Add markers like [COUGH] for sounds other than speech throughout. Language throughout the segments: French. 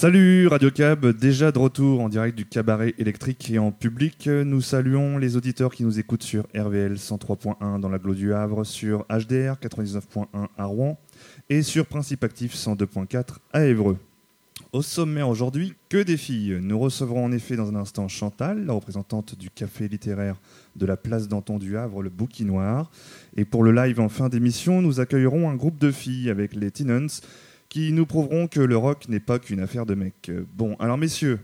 Salut Radio Cab, déjà de retour en direct du cabaret électrique et en public. Nous saluons les auditeurs qui nous écoutent sur RVL 103.1 dans la Glo du Havre, sur HDR 99.1 à Rouen et sur Principe Actif 102.4 à Évreux. Au sommaire aujourd'hui, que des filles. Nous recevrons en effet dans un instant Chantal, la représentante du café littéraire de la place d'Anton du Havre, le Bouquinoir. Et pour le live en fin d'émission, nous accueillerons un groupe de filles avec les Tenants qui nous prouveront que le rock n'est pas qu'une affaire de mecs. Bon, alors messieurs,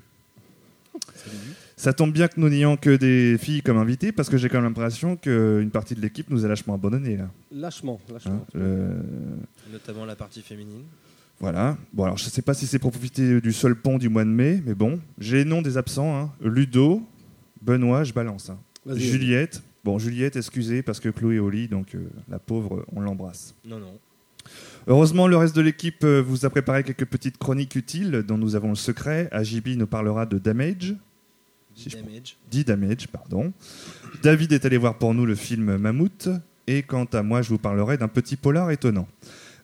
ça tombe bien que nous n'ayons que des filles comme invitées parce que j'ai quand même l'impression qu'une partie de l'équipe nous a lâchement abandonnés là. Lâchement, lâchement. Hein, le- Notamment la partie féminine. Voilà. Bon, alors je sais pas si c'est pour profiter du seul pont du mois de mai, mais bon, j'ai les noms des absents. hein. Ludo, Benoît, je balance. hein. Juliette. Bon, Juliette, excusez parce que Chloé est au lit, donc euh, la pauvre, on l'embrasse. Non, non. Heureusement, le reste de l'équipe euh, vous a préparé quelques petites chroniques utiles dont nous avons le secret. Ajibi nous parlera de Damage. Si je Damage. 10 Damage, pardon. David est allé voir pour nous le film Mammouth. Et quant à moi, je vous parlerai d'un petit polar étonnant.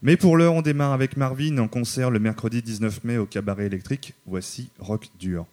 Mais pour l'heure, on démarre avec Marvin en concert le mercredi 19 mai au Cabaret électrique. Voici Rock Dur.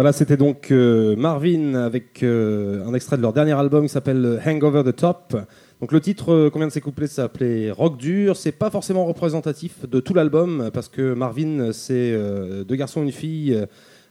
Voilà, c'était donc euh, Marvin avec euh, un extrait de leur dernier album qui s'appelle Hangover the Top. Donc le titre euh, qu'on vient de s'écoupler s'appelait Rock dur. C'est pas forcément représentatif de tout l'album parce que Marvin, c'est euh, deux garçons, une fille,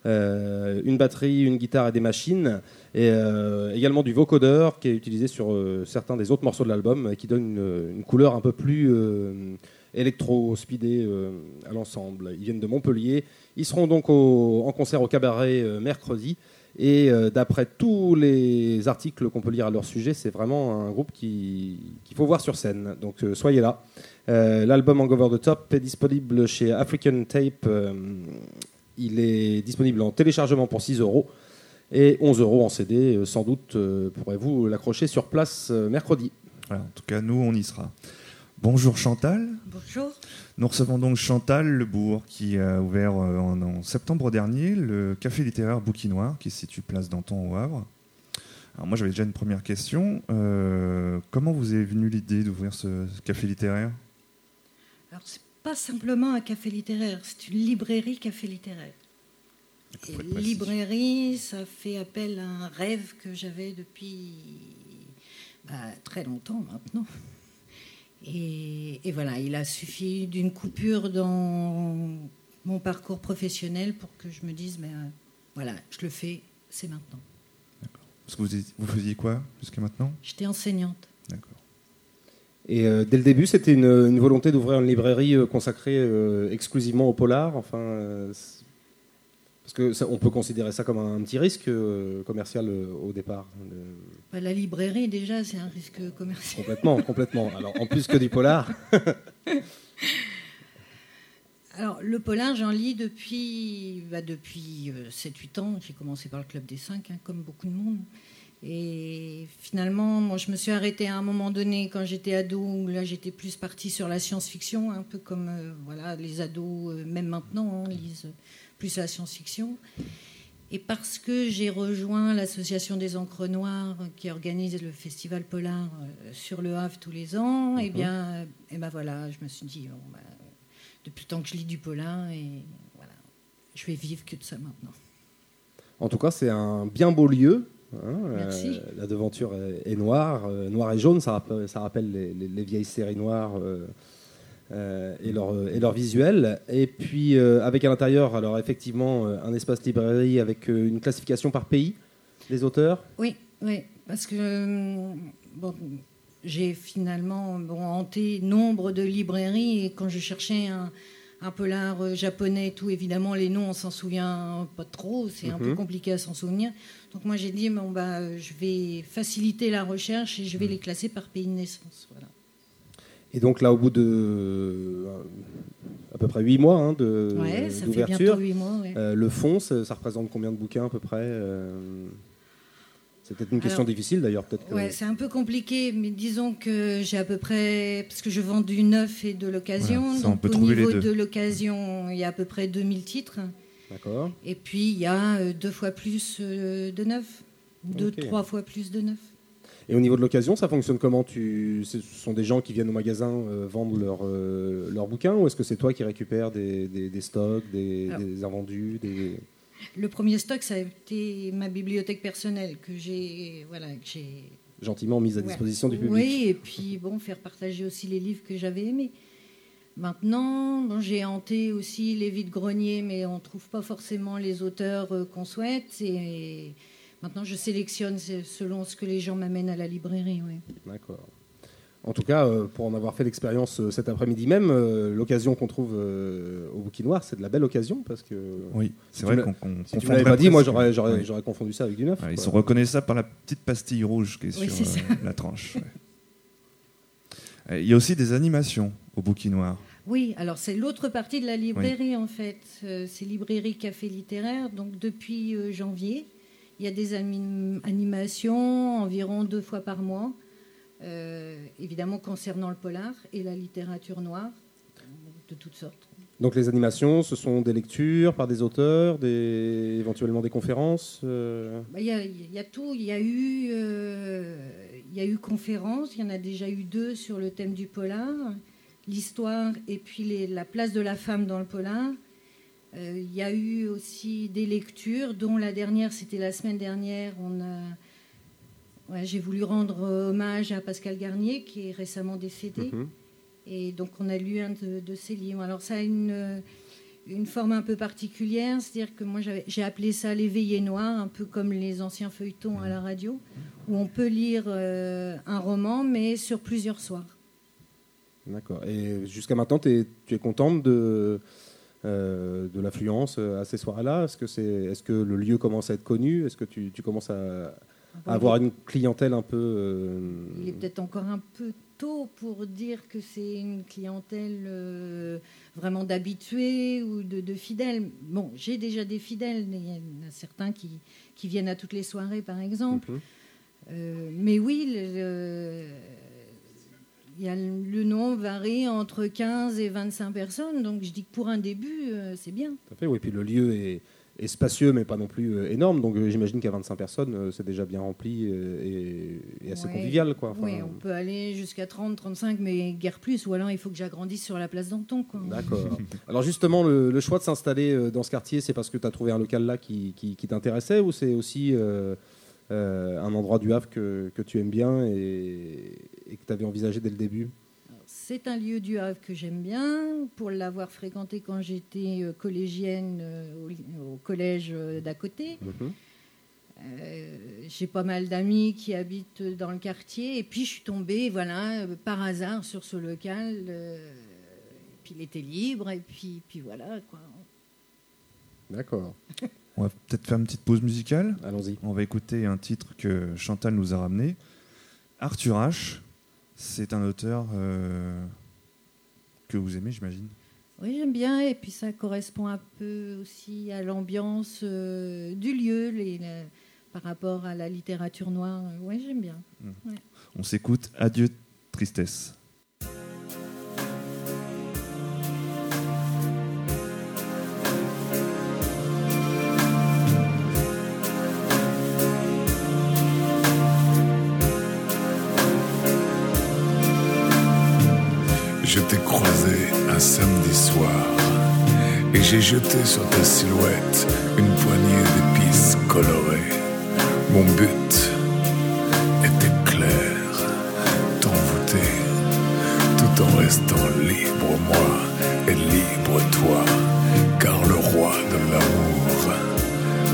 euh, une batterie, une guitare et des machines. Et euh, également du vocodeur qui est utilisé sur euh, certains des autres morceaux de l'album euh, qui donne une, une couleur un peu plus euh, électro-speedée euh, à l'ensemble. Ils viennent de Montpellier. Ils seront donc au- en concert au cabaret euh, mercredi. Et euh, d'après tous les articles qu'on peut lire à leur sujet, c'est vraiment un groupe qui- qu'il faut voir sur scène. Donc euh, soyez là. Euh, L'album Hangover the Top est disponible chez African Tape. euh, il est disponible en téléchargement pour 6 euros et 11 euros en CD. Sans doute euh, pourrez-vous l'accrocher sur place euh, mercredi. Voilà, en tout cas, nous, on y sera. Bonjour Chantal. Bonjour. Nous recevons donc Chantal Lebourg qui a ouvert euh, en, en septembre dernier le café littéraire Bouquinoir qui se situe place Danton au Havre. Alors moi j'avais déjà une première question. Euh, comment vous est venue l'idée d'ouvrir ce, café littéraire? Alors, c'est pas simplement un café littéraire, c'est une librairie café littéraire. Et librairie, ça fait appel à un rêve que j'avais depuis bah, très longtemps maintenant. Et, et voilà, il a suffi d'une coupure dans mon parcours professionnel pour que je me dise, mais euh, voilà, je le fais, c'est maintenant. Parce que vous, faisiez quoi jusqu'à maintenant? J'étais enseignante. D'accord. Et euh, dès le début, c'était une, une volonté d'ouvrir une librairie euh, consacrée euh, exclusivement au polar. Enfin, euh, parce que ça- on peut considérer ça comme un, petit risque euh, commercial euh, au départ. de- Bah, la librairie, déjà, c'est un risque commercial. complètement, complètement. Alors en plus que du polar. [LAUGHS] Alors, le polar, j'en lis depuis, bah, depuis euh, 7-8 ans. J'ai commencé par le Club des 5, comme beaucoup de monde. Et finalement, moi, je me suis arrêtée à un moment donné quand j'étais ado, où là, j'étais plus partie sur la science-fiction, un peu comme euh, voilà, les ados, euh, même maintenant, hein, lisent plus la science-fiction. Et parce que j'ai rejoint l'association des encres noires qui organise le festival polar euh, sur le Havre tous les ans, et bien, euh, et ben voilà, je me suis dit, bon, bah, depuis le temps que je lis du polar, et voilà, je vais vivre que de ça maintenant. En tout cas, c'est un bien beau lieu. hein, Merci. euh, la devanture est, est noire, euh, noire et jaune. Ça rappelle, ça rappelle les, les- les vieilles séries noires euh, euh, et leur euh, et leur visuel. Et puis euh, avec à l'intérieur, alors effectivement, euh, un espace librairie avec une classification par pays des auteurs. Oui, oui, parce que euh, bon, j'ai finalement bon, hanté nombre de librairies et quand je cherchais un, un polar japonais et tout, évidemment, les noms, on s'en souvient pas trop, c'est un peu Mhm. compliqué à s'en souvenir. Donc moi, j'ai dit, bon, bah, je vais faciliter la recherche et je vais les classer par pays de naissance. Voilà. Et donc là, au bout de euh, à peu près huit mois hein, de Ouais, ça fait bientôt d'ouverture, huit mois. ouais. euh, le fond, ça, ça représente combien de bouquins à peu près euh, C'est peut-être une question Alors, difficile d'ailleurs, peut-être. que- Ouais, c'est un peu compliqué, mais disons que j'ai à peu près, parce que je vends du neuf et de l'occasion, Voilà, ça, on donc peut au trouver les niveau deux. de l'occasion, il y a à peu près 2000 titres, D'accord. et puis il y a deux fois plus de neuf, deux, Ok. trois fois plus de neuf. Et au niveau de l'occasion, ça fonctionne comment tu... Ce sont des gens qui viennent au magasin euh, vendre leurs euh, leurs bouquins ou est-ce que c'est toi qui récupères des, des- des stocks, des, des invendus des... Le premier stock, ça a été ma bibliothèque personnelle que j'ai, voilà, que gentiment mis à Ouais. disposition du public Oui, et puis bon, faire partager aussi les livres que j'avais aimés. Maintenant, bon, j'ai hanté aussi les vides-greniers, mais on ne trouve pas forcément les auteurs euh, qu'on souhaite. Et maintenant, je sélectionne selon ce que les gens m'amènent à la librairie. oui. D'accord. En tout cas, euh, pour en avoir fait l'expérience euh, cet après-midi même, euh, l'occasion qu'on trouve au Bouquin Noir, c'est de la belle occasion parce que Oui, c'est Si vrai qu'on qu'on si tu pas dit, moi j'aurais confondu ça avec du neuf. Ouais, ils sont reconnaissables par la petite pastille rouge qui est Oui, sur euh, la tranche. ouais. [LAUGHS] Il y a aussi des animations au Bouquin Noir. Oui, alors c'est l'autre partie de la librairie en fait. C'est librairie café littéraire. Donc depuis euh, janvier, il y a des anim- animations environ deux fois par mois, euh, évidemment concernant le polar et la littérature noire de toutes sortes. Donc les animations, ce sont des lectures par des auteurs, des... éventuellement des conférences. euh, Bah, Il y, a, il y a tout. Il y a eu, euh, il y a eu conférences. Il y en a déjà eu deux sur le thème du polar, l'histoire et puis les- la place de la femme dans le polar. Euh, il y a eu aussi des lectures, dont la dernière, c'était la semaine dernière. On a, j'ai voulu rendre hommage à Pascal Garnier, qui est récemment décédé. Mhm. Et donc, on a lu un de, ses livres. Alors, ça a une, une forme un peu particulière, c'est-à-dire que moi, j'ai appelé ça l'éveillé noir, un peu comme les anciens feuilletons à la radio, où on peut lire euh, un roman, mais sur plusieurs soirs. D'accord. Et jusqu'à maintenant, tu es contente de, de l'affluence euh, à ces soirs-là Est-ce que, c'est, est-ce que le lieu commence à être connu? Est-ce que tu, tu commences à, avoir une clientèle un peu... Euh, il est peut-être encore un peu tôt pour dire que c'est une clientèle vraiment d'habitués ou de, fidèles. Bon, j'ai déjà des fidèles, il y en a certains qui, qui viennent à toutes les soirées, par exemple. Mhm. mais oui, le, le nom varie entre 15 et 25 personnes, donc je dis que pour un début, euh, c'est bien. Tout à fait, oui. Puis le lieu est, spacieux, mais pas non plus euh, énorme, donc euh, j'imagine qu'à 25 personnes, c'est déjà bien rempli et, assez convivial. Quoi. oui, on peut aller jusqu'à 30, 35, mais guère plus, ou alors il faut que j'agrandisse sur la place d'Anton. D'accord. alors justement, le, choix de s'installer dans ce quartier, c'est parce que tu as trouvé un local là qui, qui, t'intéressait, ou c'est aussi... un endroit du Havre que, que tu aimes bien et, et que tu avais envisagé dès le début c'est un lieu du Havre que j'aime bien, pour l'avoir fréquenté quand j'étais euh, collégienne euh, au, collège euh, d'à côté. Mhm. j'ai pas mal d'amis qui habitent dans le quartier, et puis je suis tombée, voilà, par hasard sur ce local. puis il était libre, et puis, puis voilà. Quoi. D'accord. [LAUGHS] On va peut-être faire une petite pause musicale. Allons-y. On va écouter un titre que Chantal nous a ramené. Arthur H. C'est un auteur euh, que vous aimez, j'imagine. Oui, j'aime bien. Et puis ça correspond un peu aussi à l'ambiance euh, du lieu les, par rapport à la littérature noire. Oui, j'aime bien. Mmh. On s'écoute. Adieu, tristesse. Et j'ai jeté sur ta silhouette une poignée d'épices colorées. Mon but était clair, t'envoûter tout en restant libre moi et libre toi, car le roi de l'amour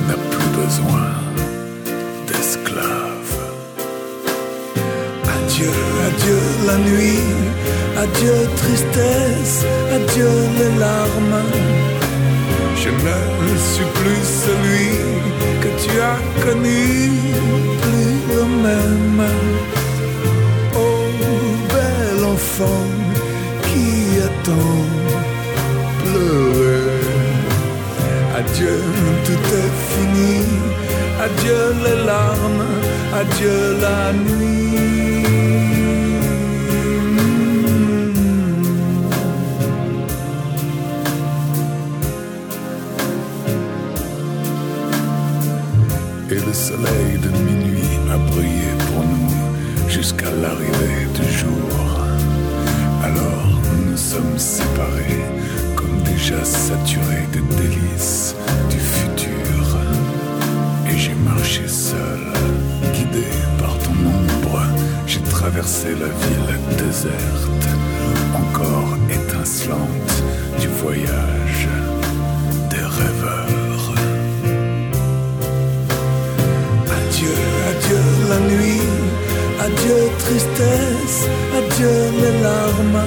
n'a plus besoin d'esclaves. Adieu, adieu la nuit Adieu tristesse, adieu les larmes. Je ne suis plus celui que tu as connu, plus le même. Oh bel enfant qui attend pleurer. Adieu, tout est fini. Adieu les larmes, adieu la nuit. Soleil de minuit a brillé pour nous jusqu'à l'arrivée du jour. Alors nous nous sommes séparés, comme déjà saturés des délices du futur. Et j'ai marché seul, guidé par ton ombre. J'ai traversé la ville déserte, encore étincelante du voyage des rêveurs. La nuit. Adieu tristesse, adieu les larmes.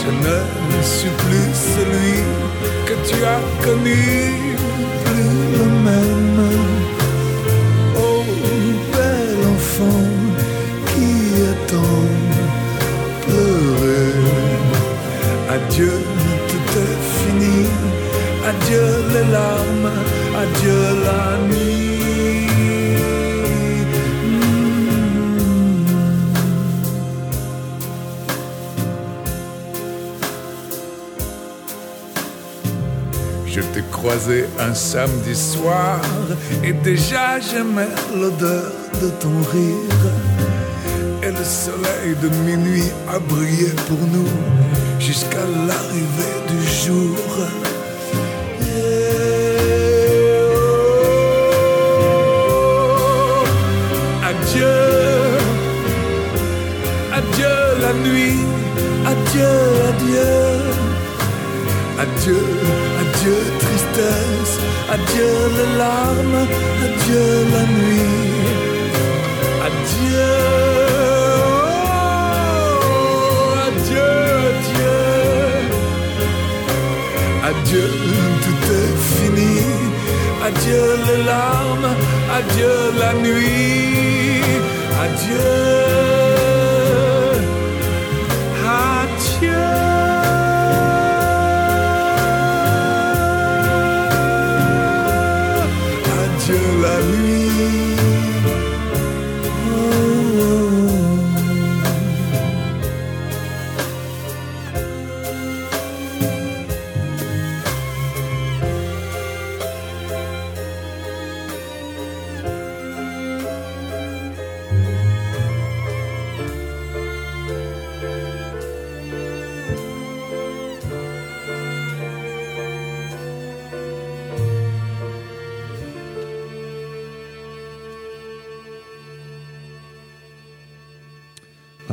Je ne suis plus celui que tu as connu, plus le même. Oh, bel enfant qui attend pleurer. Adieu, tout est fini. Adieu les larmes, adieu la nuit. un samedi soir. Et déjà j'aimais l'odeur de ton rire. Et le soleil de minuit a brillé pour nous jusqu'à l'arrivée du jour. Adieu, adieu la nuit, adieu, adieu, adieu adieu les larmes, adieu la nuit. Adieu, oh, adieu, adieu. Adieu, tout est fini. Adieu les larmes, adieu la nuit. Adieu.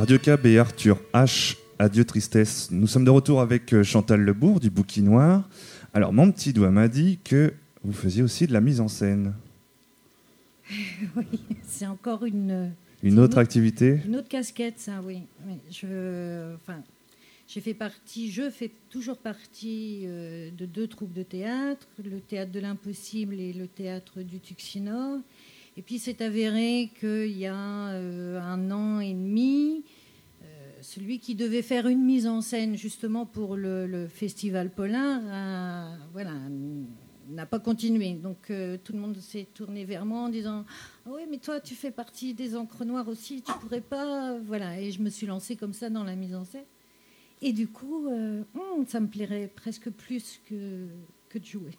Radio Cab et Arthur H. Adieu tristesse. Nous sommes de retour avec euh, Chantal Lebourg du Bouquin Noir. Alors, mon petit doigt m'a dit que vous faisiez aussi de la mise en scène. [LAUGHS] Oui, c'est encore une, Une C'est autre une- activité une autre casquette, ça, oui. Je, enfin, j'ai fait partie, je fais toujours partie euh, de deux troupes de théâtre, le théâtre de l'impossible et le théâtre du Tuxinor. Et puis c'est avéré qu'il y a euh, un an et demi, euh, celui qui devait faire une mise en scène justement pour le, festival Polar, a- voilà, n'a pas continué. Donc euh, tout le monde s'est tourné vers moi en disant ah oui, mais toi, tu fais partie des encres noires aussi, tu pourrais pas. Voilà, et je me suis lancée comme ça dans la mise en scène. Et du coup, euh, hum, ça me plairait presque plus que, que de jouer.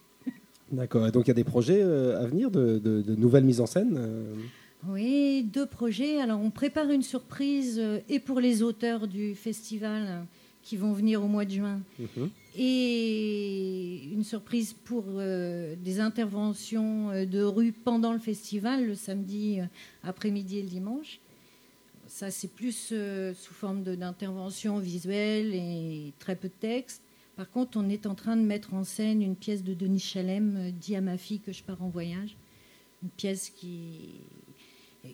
D'accord. Et donc il y a des projets euh, à venir de, de- nouvelles mises en scène euh, Oui, deux projets. Alors, on prépare une surprise euh, et pour les auteurs du festival euh, qui vont venir au mois de juin, mhm. et une surprise pour euh, des interventions de rue pendant le festival, le samedi après-midi et le dimanche. Ça, c'est plus sous forme de- d'intervention visuelle et très peu de texte. Par contre, on est en train de mettre en scène une pièce de Denis Chalem, Dis à ma fille que je pars en voyage. Une pièce qui,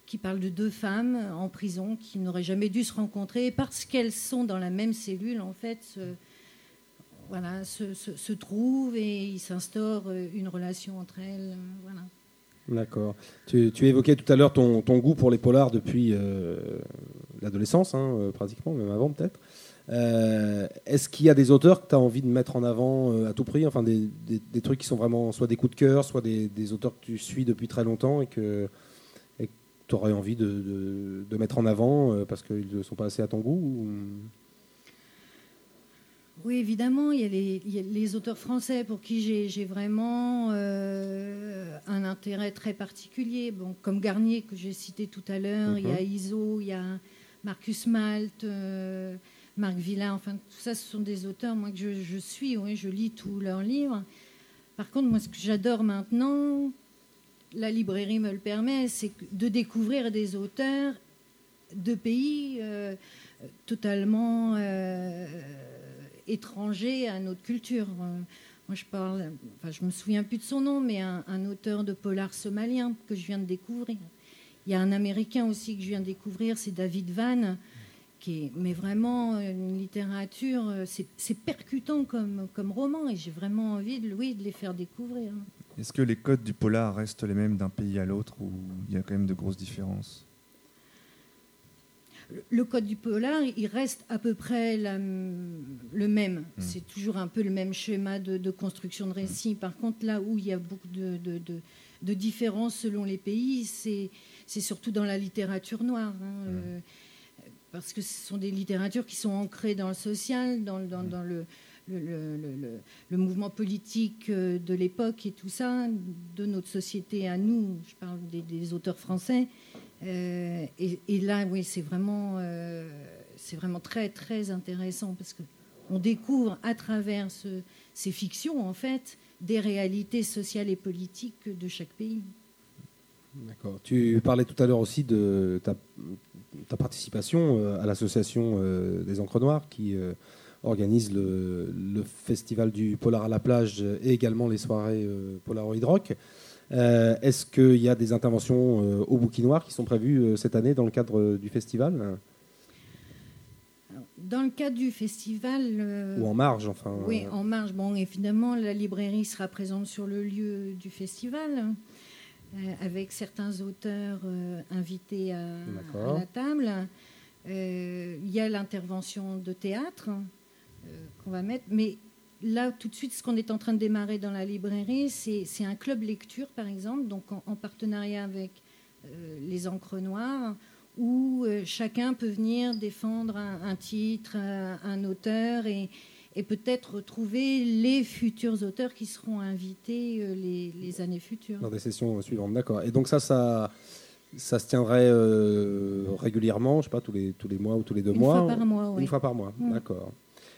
qui parle de deux femmes en prison qui n'auraient jamais dû se rencontrer parce qu'elles sont dans la même cellule, en fait, se, voilà, se, se- se trouvent et il s'instaure euh, une relation entre elles. euh, Voilà. D'accord. Tu, tu évoquais tout à l'heure ton, ton goût pour les polars depuis euh, l'adolescence, hein, pratiquement, même avant peut-être. Est-ce qu'il y a des auteurs que tu as envie de mettre en avant à tout prix? Enfin, des, des- des trucs qui sont vraiment soit des coups de cœur, soit des, des auteurs que tu suis depuis très longtemps et que tu aurais envie de, de- de mettre en avant euh, parce qu'ils ne sont pas assez à ton goût ou- Oui, évidemment, il y a les, il y a les auteurs français pour qui j'ai vraiment euh, un intérêt très particulier. Bon, comme Garnier, que j'ai cité tout à l'heure, il y a Iso, il y a Marcus Malte, euh, Marc Villain, enfin, tout ça, ce sont des auteurs moi, que je, je suis, oui, je lis tous leurs livres. Par contre, moi, ce que j'adore maintenant, la librairie me le permet, c'est de découvrir des auteurs de pays euh, totalement euh, étrangers à notre culture. Euh, moi, je parle, enfin, je me souviens plus de son nom, mais un, auteur de polar somalien que je viens de découvrir. Il y a un Américain aussi que je viens de découvrir, c'est David Van, qui est, mais vraiment une littérature, c'est c'est percutant comme, comme roman, et j'ai vraiment envie de, oui, de les faire découvrir. Est-ce que les codes du polar restent les mêmes d'un pays à l'autre ou il y a quand même de grosses différences? Le- code du polar, il reste à peu près la- le même. C'est toujours un peu le même schéma de, de construction de récit. Par contre, là où il y a beaucoup de, de- de- différences selon les pays, c'est surtout dans la littérature noire. hein, euh, parce que ce sont des littératures qui sont ancrées dans le social, dans- dans le, le, mouvement politique euh, de l'époque et tout ça, de notre société à nous. Je parle des, auteurs français. Euh, et, là, oui, c'est vraiment, euh, vraiment très, très intéressant parce que on découvre à travers ce- ces fictions, en fait, des réalités sociales et politiques de chaque pays. D'accord. Tu parlais tout à l'heure aussi de ta, ta participation à l'association des encres noires qui organise le, festival du Polar à la plage et également les soirées Polaroid Rock. Est-ce qu'il y a des interventions au Bouquinoir qui sont prévues cette année dans le cadre du festival? Dans le cadre du festival. Euh, Ou en marge, enfin. Oui, en marge. Bon, évidemment, la librairie sera présente sur le lieu du festival, euh, avec certains auteurs euh, invités à, la table. Il y a l'intervention de théâtre qu'on va mettre. Mais là, tout de suite, ce qu'on est en train de démarrer dans la librairie, c'est un club lecture, par exemple, donc en partenariat avec les encres noires où euh, chacun peut venir défendre un, titre, un, auteur et, peut-être trouver les futurs auteurs qui seront invités euh, les, années futures. Dans des sessions suivantes, d'accord. Et donc ça, ça, ça se tiendrait euh, régulièrement, je sais pas, tous les, tous les mois ou tous les deux mois Une fois par mois, oui. Une fois par mois, d'accord.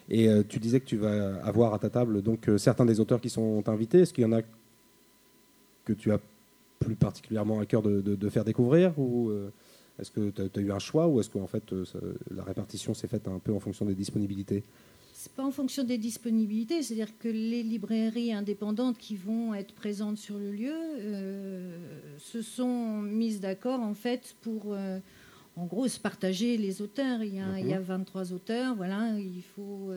Et tu disais que tu vas avoir à ta table donc certains des auteurs qui sont invités. Est-ce qu'il y en a que tu as plus particulièrement à cœur de, faire découvrir ou est-ce que tu as, eu un choix ou est-ce que fait, euh, la répartition s'est faite un peu en fonction des disponibilités? C'est pas en fonction des disponibilités, c'est-à-dire que les librairies indépendantes qui vont être présentes sur le lieu euh, se sont mises d'accord en fait pour, euh, en gros, se partager les auteurs. Il y a, il y a 23 mhm. auteurs, voilà, il faut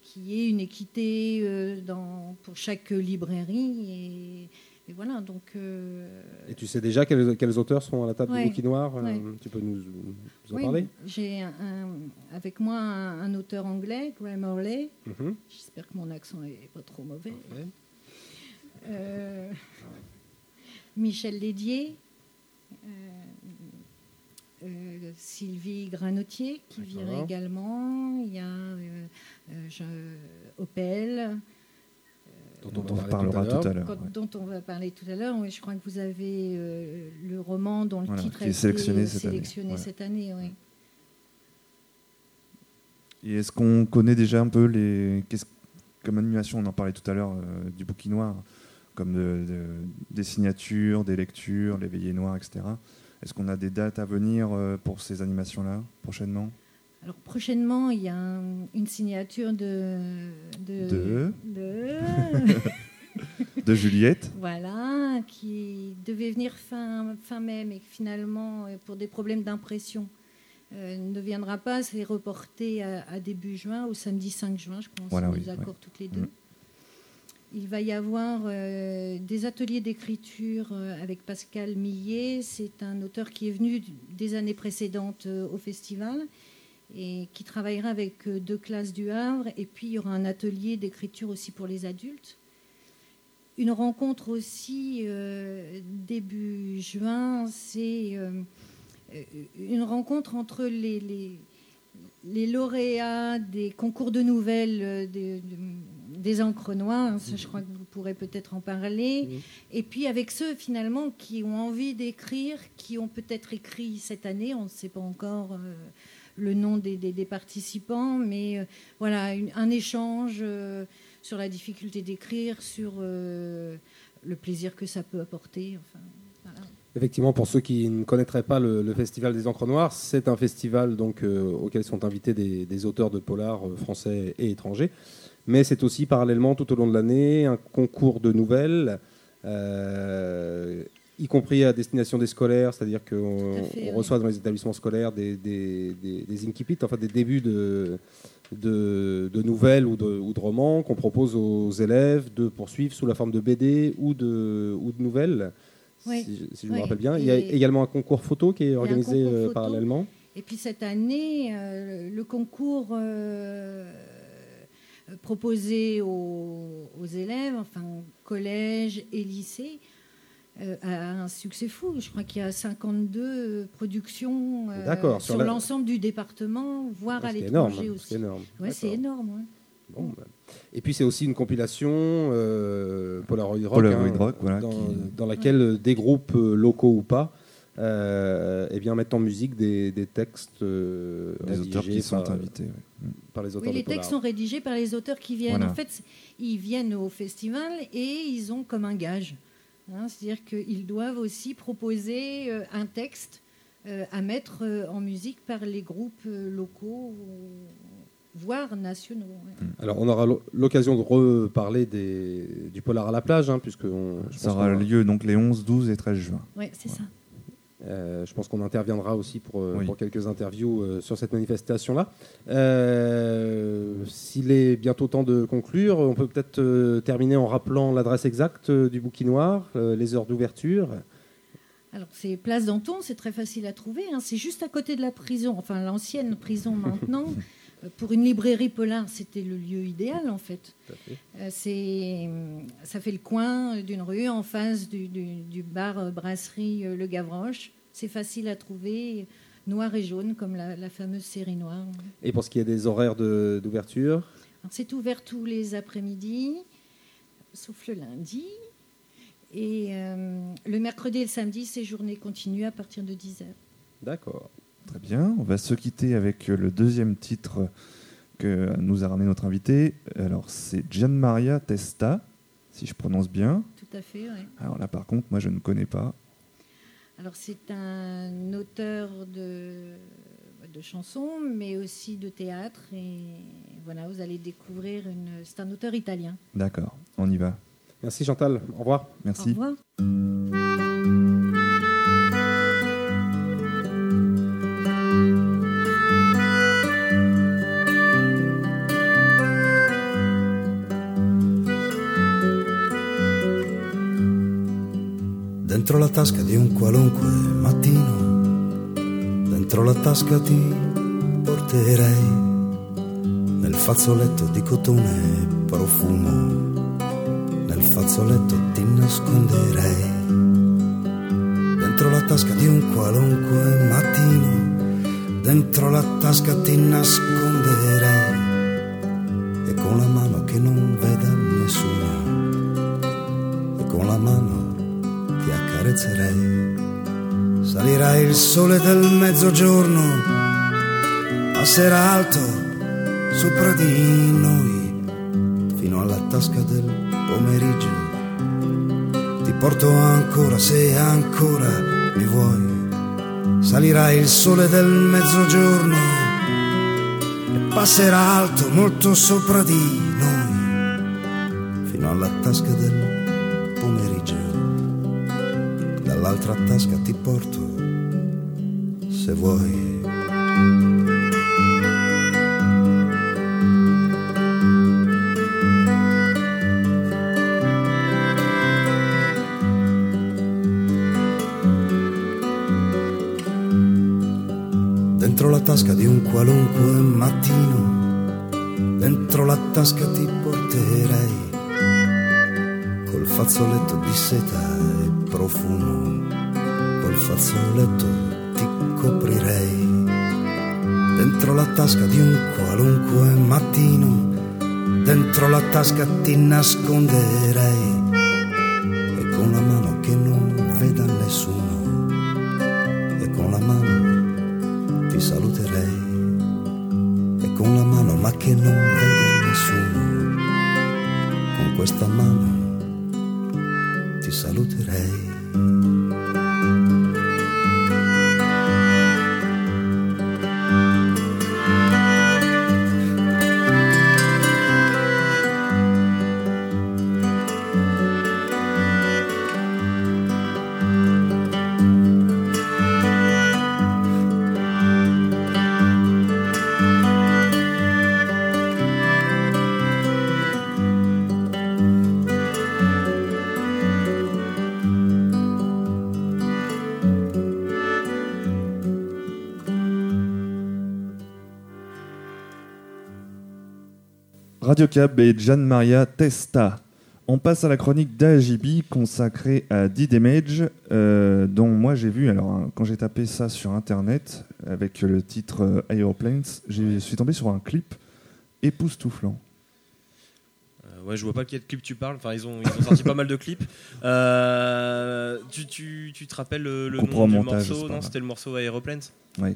qu'il y ait une équité dans, pour chaque librairie et et voilà, donc. Euh, et tu sais déjà quels, quels, auteurs sont à la table du Bouquin Noir euh, Tu peux nous, en parler? J'ai avec moi un, auteur anglais, Graham Orley. Mhm. J'espère que mon accent n'est pas trop mauvais. Euh, [LAUGHS] Michel Lédier. Sylvie Granotier qui vient également. Il y a Opel dont, on, parlera tout à l'heure. Dont on va parler tout à l'heure. je crois que vous avez euh, le roman dont le titre a été sélectionné, cette année. Et est-ce qu'on connaît déjà un peu les. Comme animation, on en parlait tout à l'heure euh, du bouquin noir, comme des signatures, des lectures, les veillées noires, etc. Est-ce qu'on a des dates à venir euh, pour ces animations-là prochainement? Alors prochainement, il y a une signature de de [LAUGHS] de, Juliette. Voilà, qui devait venir fin fin mai, mais finalement, euh, pour des problèmes d'impression, euh, ne viendra pas. C'est reporté à, début juin, au samedi 5 juin, je pense. Voilà, nous accorde toutes les deux. Mm. Il va y avoir euh, des ateliers d'écriture avec Pascal Millet. C'est un auteur qui est venu des années précédentes au festival et qui travaillera avec euh, deux classes du Havre. Et puis, il y aura un atelier d'écriture aussi pour les adultes. Une rencontre aussi euh, début juin, c'est euh, une rencontre entre les, lauréats des concours de nouvelles des encres noires. Ça, je crois que vous pourrez peut-être en parler. Et puis avec ceux finalement qui ont envie d'écrire, qui ont peut-être écrit cette année, on ne sait pas encore le nom des, participants, mais euh, voilà, un échange euh, sur la difficulté d'écrire, sur euh, le plaisir que ça peut apporter. Effectivement, pour ceux qui ne connaîtraient pas le, Festival des Encres Noires, c'est un festival donc, auquel sont invités des, auteurs de polar français et étrangers. Mais c'est aussi parallèlement, tout au long de l'année, un concours de nouvelles y compris à destination des scolaires, c'est-à-dire qu'on reçoit dans les établissements scolaires des, des, des, incipits, enfin des débuts de, de, nouvelles ou de, ou de romans qu'on propose aux élèves de poursuivre sous la forme de BD ou de, ou de nouvelles, si, je me rappelle bien. Il y a également un concours photo qui est organisé euh, parallèlement. Et puis cette année, euh, le concours euh, proposé aux, aux, élèves, enfin collège et lycée, euh, a un succès fou. Je crois qu'il y a 52 productions euh, sur, l'ensemble du département, voire à l'étranger aussi. C'est énorme. Ouais, c'est énorme. Bon, bah. Et puis c'est aussi une compilation euh, Polaroid Rock, hein, dans, laquelle des groupes locaux ou pas eh bien, mettent en musique des, textes des auteurs qui sont invités. Par les auteurs oui, les textes sont rédigés par les auteurs qui viennent. En fait, ils viennent au festival et ils ont comme un gage Hein, c'est-à-dire qu'ils doivent aussi proposer euh, un texte euh, à mettre euh, en musique par les groupes euh, locaux, voire nationaux. ouais. Alors, on aura l'o- l'occasion de reparler des, du polar à la plage, hein, puisque Ça aura lieu donc les 11, 12 et 13 juin. Ouais, c'est ça. Euh, je pense qu'on interviendra aussi pour, euh, Oui. pour quelques interviews euh, sur cette manifestation-là. Euh, S'il est bientôt temps de conclure, on peut peut-être euh, terminer en rappelant l'adresse exacte euh, du bouquinoir, euh, les heures d'ouverture. Alors, c'est Place d'Anton, c'est très facile à trouver. hein. C'est juste à côté de la prison, enfin l'ancienne prison maintenant. [LAUGHS] Euh, Pour une librairie polar, c'était le lieu idéal en fait. Euh, c'est, ça fait le coin d'une rue en face du, du- du bar euh, brasserie Le Gavroche. C'est facile à trouver, noir et jaune comme la, la fameuse série noire. Et pour ce qui est des horaires de- d'ouverture, c'est ouvert tous les après-midi, sauf le lundi. Et euh, le mercredi et le samedi, c'est journée continue à partir de 10h. d'accord. Très bien. On va se quitter avec euh, le deuxième titre que nous a ramené notre invité. Alors, c'est Gian Maria Testa, si je prononce bien. Tout à fait, ouais. Alors là, par contre, moi, je ne connais pas. Alors c'est un auteur de, de chansons, mais aussi de théâtre. Et voilà, vous allez découvrir une. C'est un auteur italien. D'accord, on y va. Merci Chantal, au revoir. Au Merci. revoir. Tasca di un qualunque mattino, dentro la tasca ti porterei nel fazzoletto di cotone profumo, nel fazzoletto ti nasconderei. Dentro la tasca di un qualunque mattino, dentro la tasca ti nasconderei sole del mezzogiorno, passerà alto sopra di noi, fino alla tasca del pomeriggio. Ti porto ancora se ancora mi vuoi. Salirai il sole del mezzogiorno e passerà alto molto sopra di noi, fino alla tasca del pomeriggio dall'altra tasca ti porto se vuoi. Dentro la tasca di un qualunque mattino, dentro la tasca ti porterei col fazzoletto di seta e profumo, col fazzoletto Dentro la tasca di un qualunque mattino, dentro la tasca ti nasconderei Radio Cab et Gian Maria Testa. On passe à la chronique d'Ajibi consacrée à D-Damage, euh, dont moi j'ai vu, alors hein, quand j'ai tapé ça sur internet avec le titre euh, Aeroplanes, je suis tombé sur un clip époustouflant. Euh, ouais, je vois pas quel clip tu parles. Enfin, ils ont, ils ont sorti [LAUGHS] pas mal de clips. Tu, tu, tu te rappelles le, le nom du montage, morceau Non, c'était le morceau Aeroplanes. Oui.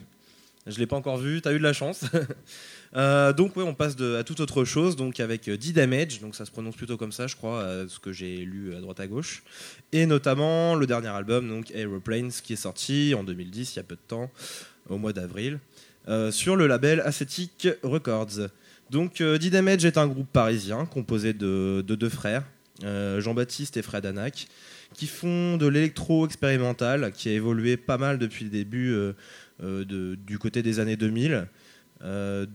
Je l'ai pas encore vu. T'as eu de la chance. [LAUGHS] Euh, donc ouais, on passe à toute autre chose. Donc avec euh, D-Damage, donc ça se prononce plutôt comme ça, je crois, euh, ce que j'ai lu à droite à gauche, et notamment le dernier album, donc Aeroplanes, qui est sorti en 2010, il y a peu de temps, au mois d'avril, sur le label Ascetic Records. Donc euh, D-Damage est un groupe parisien composé de, de deux frères, Jean-Baptiste et Fred Anac, qui font de l'électro expérimental, qui a évolué pas mal depuis le début du côté des années 2000, euh,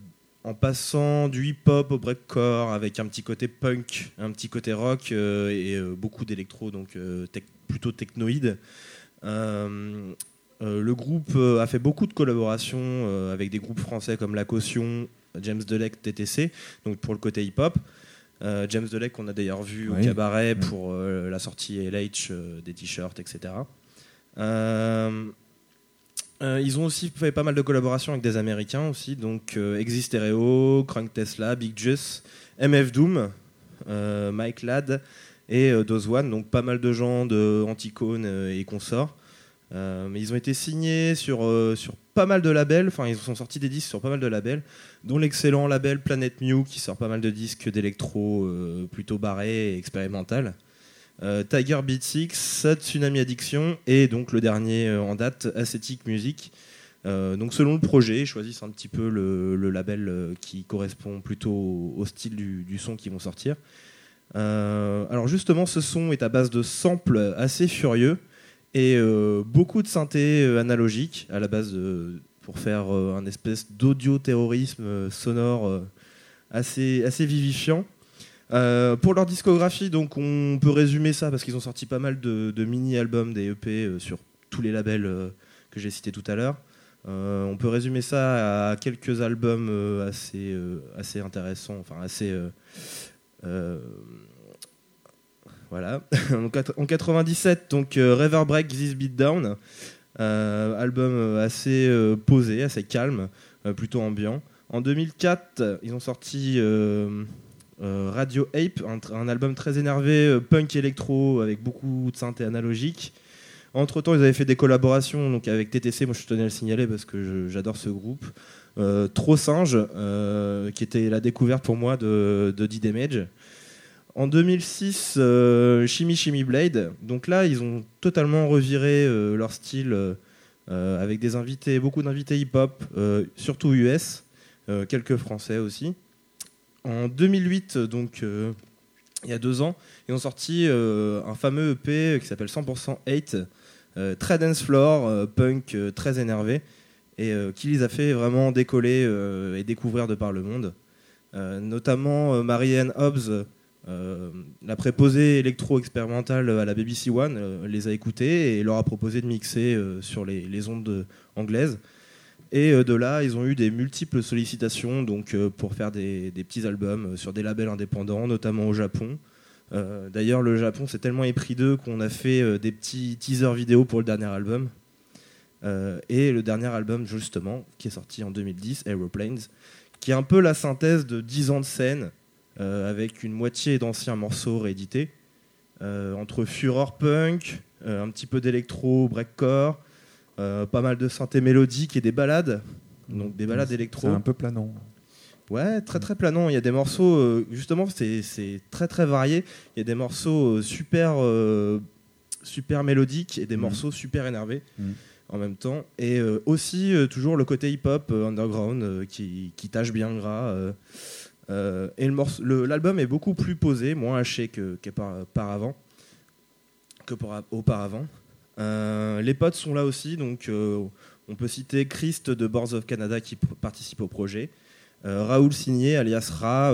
en passant du hip-hop au breakcore avec un petit côté punk, un petit côté rock euh, et euh, beaucoup d'électro, donc euh, tec- plutôt technoïde. Le groupe a fait beaucoup de collaborations avec des groupes français comme La Caution, James Delec, TTC, donc pour le côté hip-hop. James Delec, qu'on a d'ailleurs vu au cabaret pour la sortie LH, des t-shirts, etc. Euh, euh, ils ont aussi fait pas mal de collaborations avec des Américains aussi, donc euh, Exist Stereo, Crank Tesla, Big Juice, MF Doom, euh, Mike Ladd et One, donc pas mal de gens de Anticone et consorts. Mais ils ont été signés sur, pas mal de labels, enfin ils sont sortis des disques sur pas mal de labels, dont l'excellent label Planet Mew qui sort pas mal de disques d'électro plutôt barrés et expérimental. Euh, Tiger Beat 6, Tsunami Addiction et donc le dernier euh, en date, Ascetic Music. Euh, donc selon le projet, ils choisissent un petit peu le, label qui correspond plutôt au, style du, son qu'ils vont sortir. Alors justement, ce son est à base de samples assez furieux et beaucoup de synthé euh, analogique à la base pour faire un espèce d'audio-terrorisme euh, sonore assez vivifiant. Euh, pour leur discographie, donc on peut résumer ça parce qu'ils ont sorti pas mal de, mini-albums, des EP euh, sur tous les labels euh, que j'ai cités tout à l'heure. On peut résumer ça à quelques albums assez, assez intéressants, enfin assez. voilà. [LAUGHS] en quat- en 97, donc Rever Break This Beat Down, album assez posé, assez calme, plutôt ambiant. En 2004, euh, ils ont sorti euh, Radio Ape, un, album très énervé, euh, punk électro avec beaucoup de synthé analogique. Entre temps, ils avaient fait des collaborations donc avec TTC. Moi, je tenais à le signaler parce que j'adore ce groupe. Euh, Trop Singe, qui était la découverte pour moi de, de D-Damage. En 2006, euh, Shimmy Shimmy Blade. Donc là, ils ont totalement reviré leur style avec des invités, beaucoup d'invités hip-hop, surtout US, quelques français aussi. En 2008, donc euh, il y a deux ans, ils ont sorti euh, un fameux EP qui s'appelle 100% Hate, euh, très dance floor, punk très énervé, et qui les a fait vraiment décoller et découvrir de par le monde. Notamment Marianne Hobbs, la préposée électro-expérimentale à la BBC One, les a écoutés et leur a proposé de mixer sur les, ondes anglaises. Et euh, de là, ils ont eu des multiples sollicitations donc, euh, pour faire des, petits albums euh, sur des labels indépendants, notamment au Japon. D'ailleurs, le Japon s'est tellement épris d'eux qu'on a fait des petits teasers vidéo pour le dernier album. Et le dernier album, justement, qui est sorti en 2010, Aeroplanes, qui est un peu la synthèse de 10 ans de scène, avec une moitié d'anciens morceaux réédités, entre fureur punk, un petit peu d'électro, breakcore, pas mal de synthé mélodique et des balades, donc des balades C'est électro. un peu planant. Ouais, très très planant. Il y a des morceaux, euh, justement, c'est c'est très très varié. Il y a des morceaux euh, super, euh, super mélodiques et des Mhm. morceaux super énervés Mhm. en même temps. Et euh, aussi, euh, toujours le côté hip-hop euh, underground euh, qui, qui tâche bien gras. euh, euh, et l'album est beaucoup plus posé, moins haché que, qu'auparavant. Que pour- auparavant. Euh, les potes sont là aussi, donc euh, on peut citer Christ de Boards of Canada qui participe au projet. Euh, Raoul Signé, alias Ra,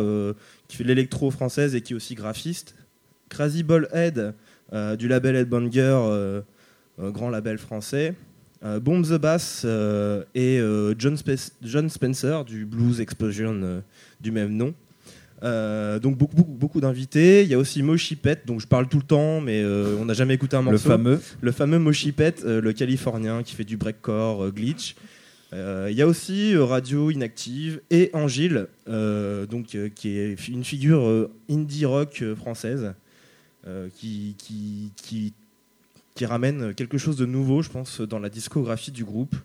qui fait l'électro française et qui est aussi graphiste. Crazy Ball Head, euh, du label Headbanger, grand label français. Bomb the Bass et John, John Spencer du Blues Explosion du même nom. Euh, donc beaucoup, beaucoup, beaucoup d'invités. Il y a aussi Moshipet, dont je parle tout le temps, mais euh, on n'a jamais écouté un morceau. Le fameux. Le fameux Moshipet, euh, le Californien qui fait du breakcore, euh, glitch. Il y a aussi Radio Inactive et Angile, donc, qui est une figure indie rock française qui, qui, qui, qui ramène quelque chose de nouveau, je pense, dans la discographie du groupe.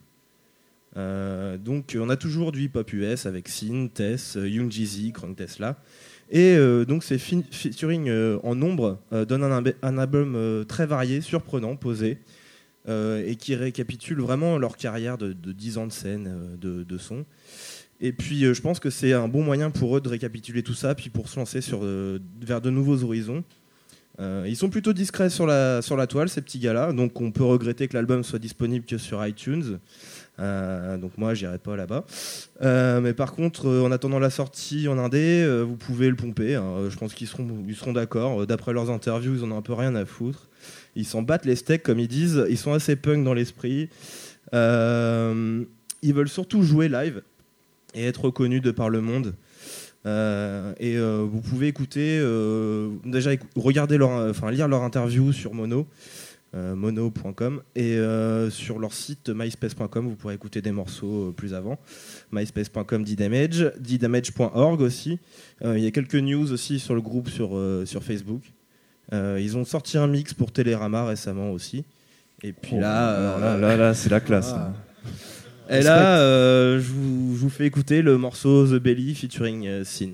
Euh, donc on a toujours du hip-hop US avec Sin, Tess, euh, Young Jeezy, Crank Tesla. Et euh, donc ces featuring en nombre donnent un, album très varié, surprenant, posé, et qui récapitule vraiment leur carrière de, de 10 ans de scène, de, son. Et puis je pense que c'est un bon moyen pour eux de récapituler tout ça, puis pour se lancer vers de nouveaux horizons. Ils sont plutôt discrets sur la, sur la toile, ces petits gars-là, donc on peut regretter que l'album soit disponible que sur iTunes. Euh, donc moi, j'irai pas là-bas. Euh, mais par contre, euh, en attendant la sortie en indé, vous pouvez le pomper. hein. Je pense qu'ils seront, d'accord. D'après leurs interviews, ils en ont un peu rien à foutre. Ils s'en battent les steaks, comme ils disent. Ils sont assez punk dans l'esprit. Ils veulent surtout jouer live et être reconnus de par le monde. Et vous pouvez écouter, déjà regarder leur, enfin lire leur interview sur Mono, mono.com et euh, sur leur site myspace.com vous pourrez écouter des morceaux euh, plus avant. myspace.com ddamage, ddamage.org aussi. Euh, il y a quelques news aussi sur le groupe sur, euh, sur Facebook. Euh, ils ont sorti un mix pour Télérama récemment aussi. Et puis Oh, là, euh, là, là, là, c'est la classe. Ah. et là, euh, je, vous, je vous fais écouter le morceau The Belly featuring euh, Sin.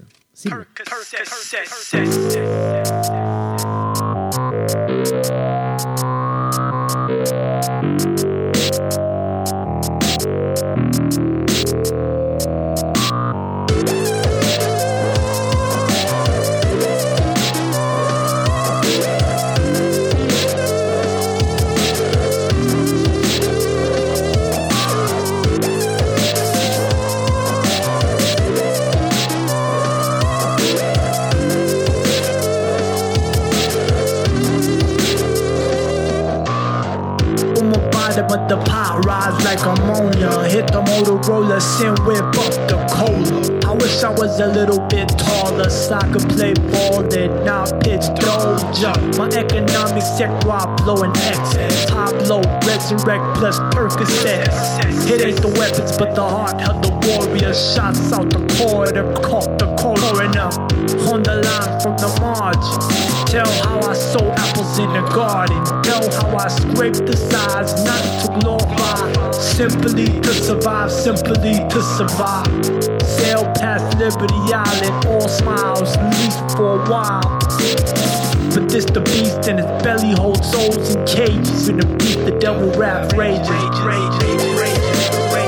Like ammonia. Hit the Motorola, sin whip up the cola. I wish I was a little bit taller so I could play ball and not pitch doja. My economics check while blowing X. Pablo, resurrect plus Percocet. It ain't the weapons, but the heart of the warrior. Shots out the corridor, caught the coroner. On the line from the margin. Tell how I sow apples in the garden. Tell how I scrape the sides, not to glorify. Simply to survive, simply to survive. Sail past Liberty Island, all smiles, at least for a while. But this the beast and its belly holds souls in cages. In the beat, the devil rap rages. Rage, rage, rage, rage,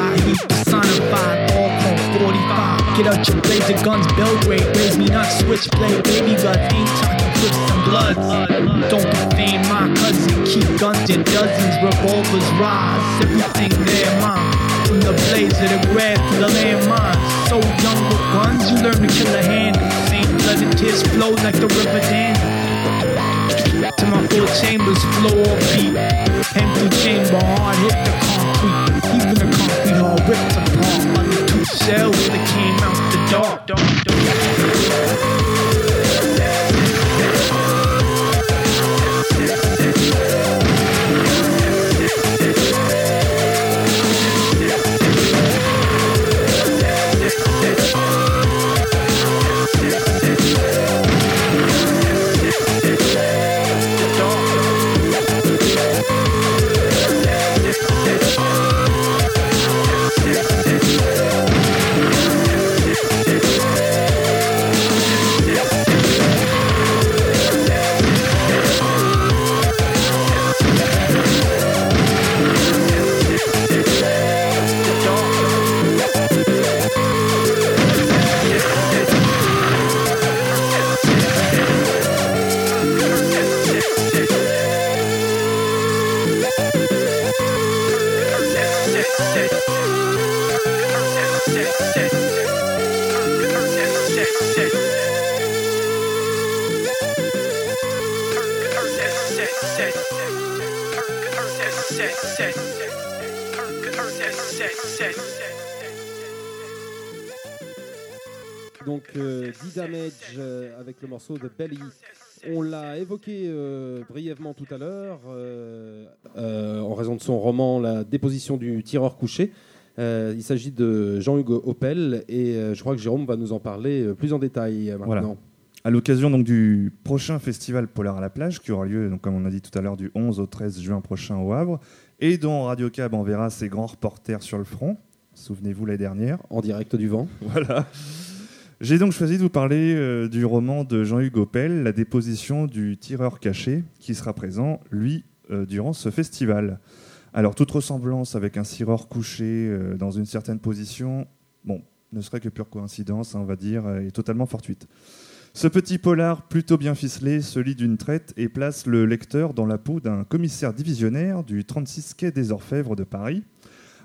guy, he personified. All called 45. Get out your blazer guns, Belgrade. Raise me not switchblade. Baby guns, ain't talking crips and bloods. Don't defame my cousin. Keep guns in dozens. Revolvers rise. Everything there mine. From the blaze of the grab to the landmine. So young with guns, you learn to kill a hand. Same blood and tears flow like the river Danube. To my four chambers, flow off beat. Empty chamber, hard hit the concrete. All ripped apart. Two shells that came out the dark. Euh, D-Damage euh, avec le morceau de Belly. On l'a évoqué euh, brièvement tout à l'heure euh, euh, en raison de son roman La déposition du tireur couché. Il s'agit de Jean-Hugo Opel et je crois que Jérôme va nous en parler plus en détail euh, Voilà. maintenant. À l'occasion donc du prochain festival Polar à la plage, qui aura lieu, donc, comme on a dit tout à l'heure, du 11 au 13 juin prochain au Havre, et dont Radio Cab enverra ses grands reporters sur le front. Souvenez-vous l'année dernière. En direct du vent. Voilà. J'ai donc choisi de vous parler euh, du roman de Jean-Hugues Opel, La déposition du tireur caché, qui sera présent, lui, euh, durant ce festival. Alors, toute ressemblance avec un tireur couché euh, dans une certaine position, bon, ne serait que pure coïncidence, hein, on va dire, est totalement fortuite. Ce petit polar plutôt bien ficelé se lit d'une traite et place le lecteur dans la peau d'un commissaire divisionnaire du 36 quai des Orfèvres de Paris.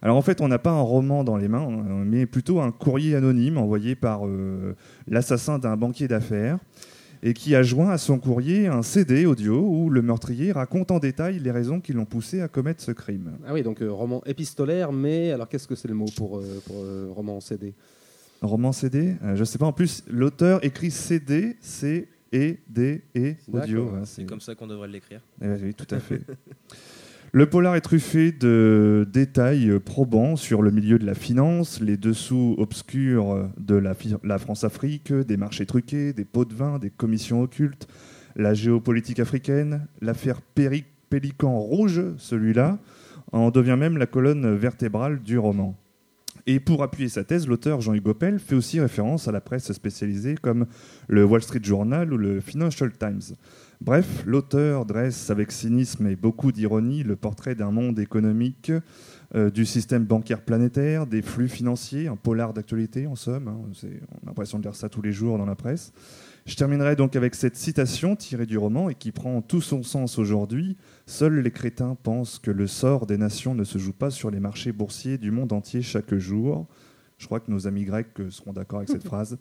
Alors en fait, on n'a pas un roman dans les mains, hein, mais plutôt un courrier anonyme envoyé par euh, l'assassin d'un banquier d'affaires et qui a joint à son courrier un CD audio où le meurtrier raconte en détail les raisons qui l'ont poussé à commettre ce crime. Ah oui, donc euh, roman épistolaire, mais alors qu'est-ce que c'est le mot pour, euh, pour euh, roman CD roman CD euh, Je sais pas, en plus, l'auteur écrit CD, C, E, D, E, audio. C'est comme ça qu'on devrait l'écrire. Eh oui, tout à fait. [LAUGHS] Le polar est truffé de détails probants sur le milieu de la finance, les dessous obscurs de la, France-Afrique, des marchés truqués, des pots de vin, des commissions occultes, la géopolitique africaine, l'affaire Pélican Rouge, celui-là, en devient même la colonne vertébrale du roman. Et pour appuyer sa thèse, l'auteur Jean-Hugues Opel fait aussi référence à la presse spécialisée comme le Wall Street Journal ou le Financial Times. Bref, l'auteur dresse avec cynisme et beaucoup d'ironie le portrait d'un monde économique, euh, du système bancaire planétaire, des flux financiers, un polar d'actualité en somme. hein, on a l'impression de lire ça tous les jours dans la presse. Je terminerai donc avec cette citation tirée du roman et qui prend tout son sens aujourd'hui. Seuls les crétins pensent que le sort des nations ne se joue pas sur les marchés boursiers du monde entier chaque jour. Je crois que nos amis grecs seront d'accord avec cette [LAUGHS] phrase.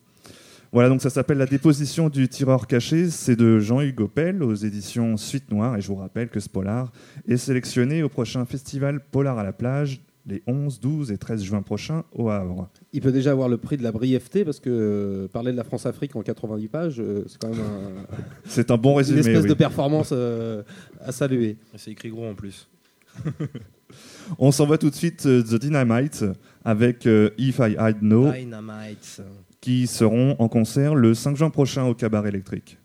Voilà, donc ça s'appelle La déposition du tireur caché. C'est de Jean-Hugues Opel aux éditions Suite Noire. Et je vous rappelle que ce polar est sélectionné au prochain festival Polar à la plage les 11, 12 et 13 juin prochains au Havre. Il peut déjà avoir le prix de la brièveté parce que euh, parler de la France-Afrique en 90 pages, euh, c'est quand même un- [LAUGHS] C'est un bon une résumé. espèce oui. de performance euh, à saluer. C'est écrit gros en plus. [LAUGHS] On s'en va tout de suite The Dynamite avec If I Had No Dynamite. Qui seront en concert le 5 juin prochain au Cabaret électrique.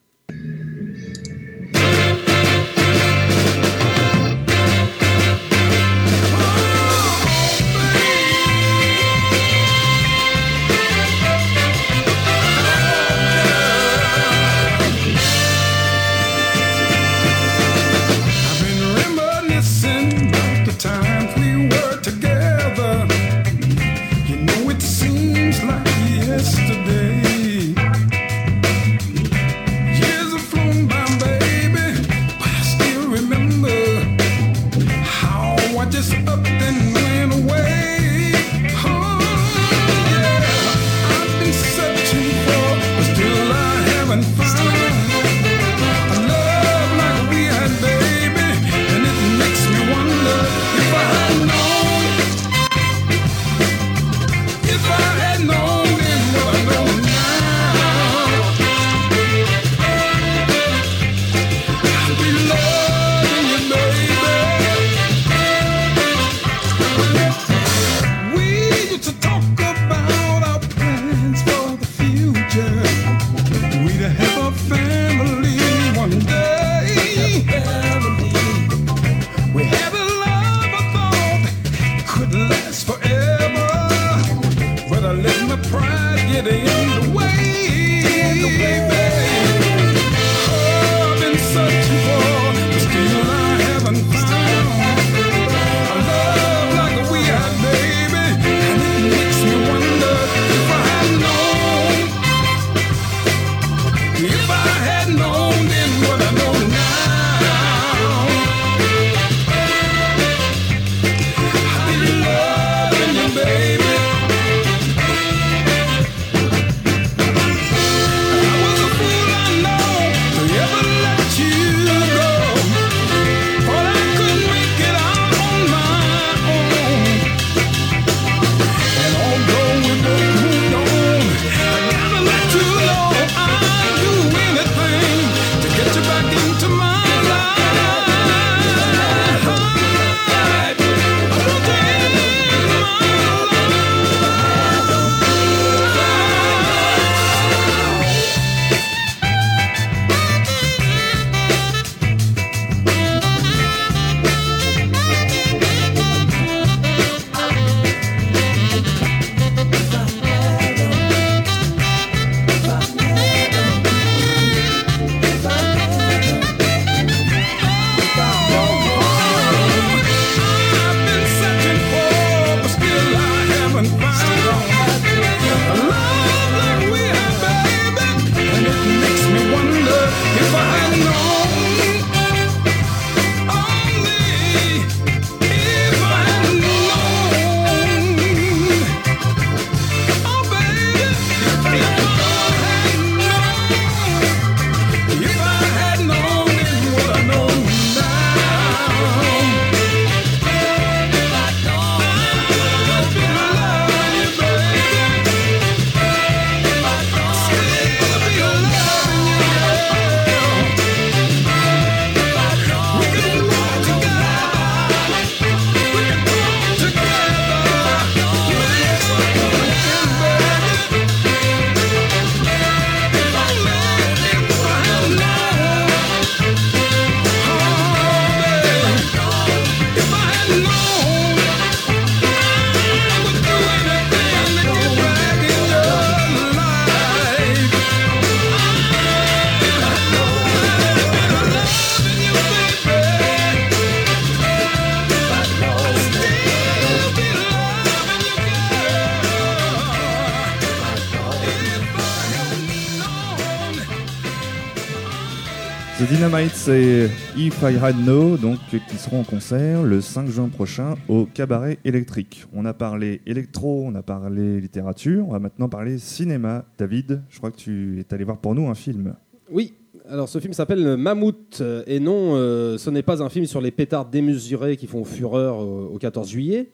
The Dynamites et If I Had No, donc, qui seront en concert le 5 juin prochain au Cabaret Électrique. On a parlé électro, on a parlé littérature, on va maintenant parler cinéma. David, je crois que tu es allé voir pour nous un film. Oui, alors ce film s'appelle Mammouth, et non, euh, ce n'est pas un film sur les pétards démesurés qui font fureur au 14 juillet,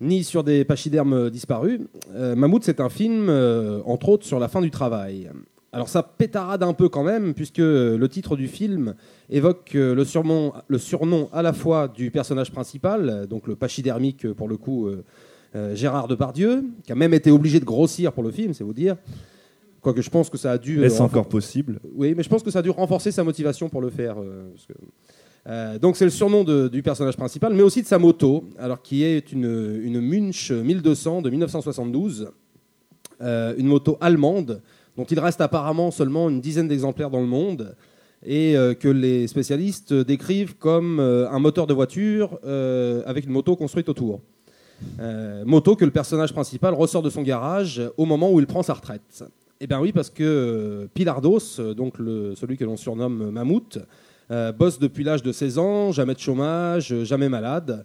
ni sur des pachydermes disparus. Euh, Mammouth, c'est un film, euh, entre autres, sur la fin du travail. Alors ça pétarade un peu quand même, puisque le titre du film évoque euh, le, surnom, le surnom à la fois du personnage principal, euh, donc le pachydermique euh, pour le coup euh, euh, Gérard Depardieu, qui a même été obligé de grossir pour le film, c'est vous dire. Quoique je pense que ça a dû... Est-ce euh, encore possible? Oui, mais je pense que ça a dû renforcer sa motivation pour le faire. euh, parce que- Euh, donc c'est le surnom de- du personnage principal, mais aussi de sa moto, alors qui est une, une Munch 1200 de 1972, euh, une moto allemande dont il reste apparemment seulement une dizaine d'exemplaires dans le monde et euh, que les spécialistes décrivent comme euh, un moteur de voiture euh, avec une moto construite autour. Moto que le personnage principal ressort de son garage au moment où il prend sa retraite. Eh bien oui, parce que Pilardos, donc celui que l'on surnomme Mammouth, bosse depuis l'âge de 16 ans, jamais de chômage, jamais malade.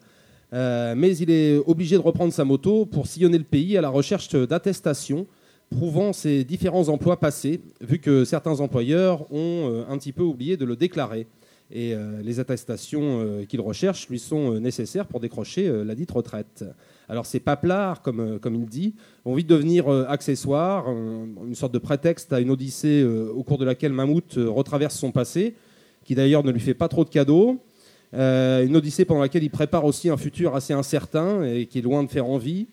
Mais il est obligé de reprendre sa moto pour sillonner le pays à la recherche d'attestations prouvant ses différents emplois passés, vu que certains employeurs ont euh, un petit peu oublié de le déclarer. Et euh, les attestations euh, qu'il recherche lui sont nécessaires pour décrocher la dite retraite. Alors ces paplards, comme, il dit, vont vite devenir accessoires, un- une sorte de prétexte à une odyssée au cours de laquelle Mammouth retraverse son passé, qui d'ailleurs ne lui fait pas trop de cadeaux. Une odyssée pendant laquelle il prépare aussi un futur assez incertain et qui est loin de faire envie.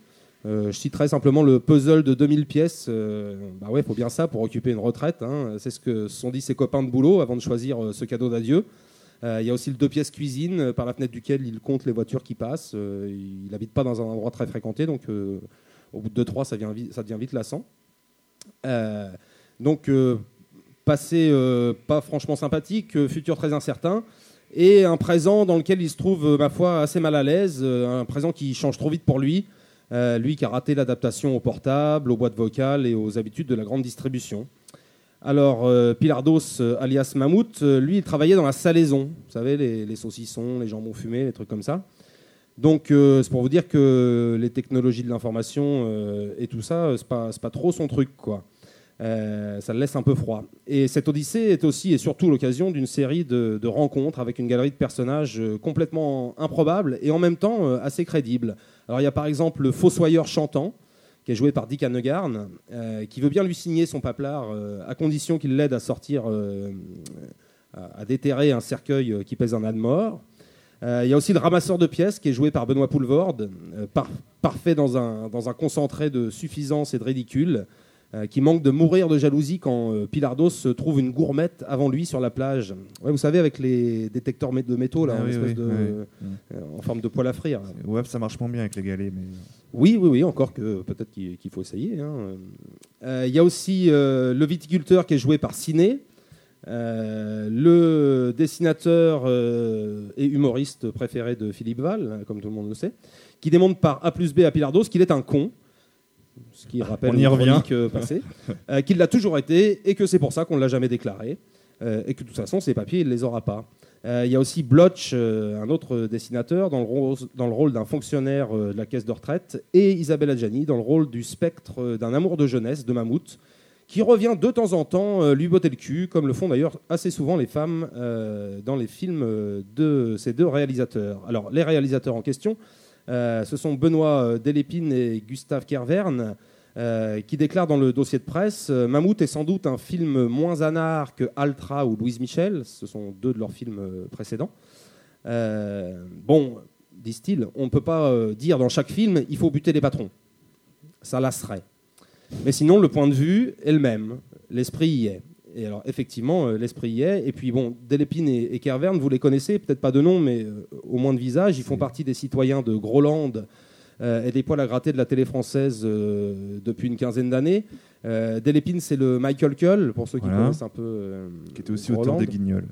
Euh, je citerai simplement le puzzle de 2000 pièces. Euh, bah ouais, faut bien ça pour occuper une retraite. hein. C'est ce que se sont dit ses copains de boulot avant de choisir euh, ce cadeau d'adieu. Euh, Il y a aussi le deux pièces cuisine par la fenêtre duquel il compte les voitures qui passent. Il n'habite pas dans un endroit très fréquenté, donc au bout de 2-3, ça, ça devient vite lassant. Donc, passé pas franchement sympathique, futur très incertain, et un présent dans lequel il se trouve, ma foi, assez mal à l'aise, un présent qui change trop vite pour lui, euh, lui qui a raté l'adaptation au portable, aux boîtes vocales et aux habitudes de la grande distribution. Alors, euh, Pilardos, euh, alias Mammouth, euh, lui, il travaillait dans la salaison. Vous savez, les, saucissons, les jambons fumés, les trucs comme ça. Donc, c'est pour vous dire que les technologies de l'information et tout ça, c'est pas, pas trop son truc, quoi. Ça le laisse un peu froid. Et cette Odyssée est aussi et surtout l'occasion d'une série de, de rencontres avec une galerie de personnages complètement improbables et en même temps assez crédibles. Alors, il y a par exemple le Fossoyeur chantant, qui est joué par Dick Hannegarn, euh, qui veut bien lui signer son paplard euh, à condition qu'il l'aide à sortir, euh, à, déterrer un cercueil qui pèse un âne mort. Il y a aussi le ramasseur de pièces qui est joué par Benoît Poulvorde, par- parfait dans un concentré de suffisance et de ridicule, euh, qui manque de mourir de jalousie quand euh, Pilardos se trouve une gourmette avant lui sur la plage. Ouais, vous savez, avec les détecteurs de métaux là, Ah en, oui, espèce oui, de- oui. euh, en forme de poêle à frire. Ouais, ça marche moins bien avec les galets, mais. Oui, oui, oui, encore que peut-être qu'il faut essayer. hein. Euh, Il y a aussi euh, le viticulteur qui est joué par Ciné, euh, le dessinateur euh, et humoriste préféré de Philippe Val, comme tout le monde le sait, qui démontre par A plus B à Pilardos qu'il est un con, ce qui rappelle On y une revient. chronique, euh, passée, [LAUGHS] euh, qu'il l'a toujours été et que c'est pour ça qu'on ne l'a jamais déclaré, euh, et que de toute façon, ces papiers, il ne les aura pas. Euh, Il y a aussi Blotch, euh, un autre dessinateur, dans le rôle, dans le rôle d'un fonctionnaire euh, de la caisse de retraite, et Isabelle Adjani, dans le rôle du spectre d'un amour de jeunesse, de Mammouth, qui revient de temps en temps lui botter le cul, comme le font d'ailleurs assez souvent les femmes dans les films de ces deux réalisateurs. Alors, les réalisateurs en question, ce sont Benoît Delépine et Gustave Kervern, euh, qui déclarent dans le dossier de presse euh, Mammouth est sans doute un film moins anard que Altra ou Louise Michel, ce sont deux de leurs films euh, précédents. Euh, bon, disent-ils, on ne peut pas dire dans chaque film il faut buter les patrons. Ça lasserait. Mais sinon, le point de vue est le même. L'esprit y est. Et alors, effectivement, euh, l'esprit y est. Et puis, bon, Delépine et, et Kervern, vous les connaissez, peut-être pas de nom, mais euh, au moins de visage. Ils font partie des citoyens de Groland et des poils à gratter de la télé française euh, depuis une quinzaine d'années. Euh, Delépine, c'est le Michael Cull, pour ceux qui Voilà. connaissent un peu. euh, qui était aussi auteur des Guignols.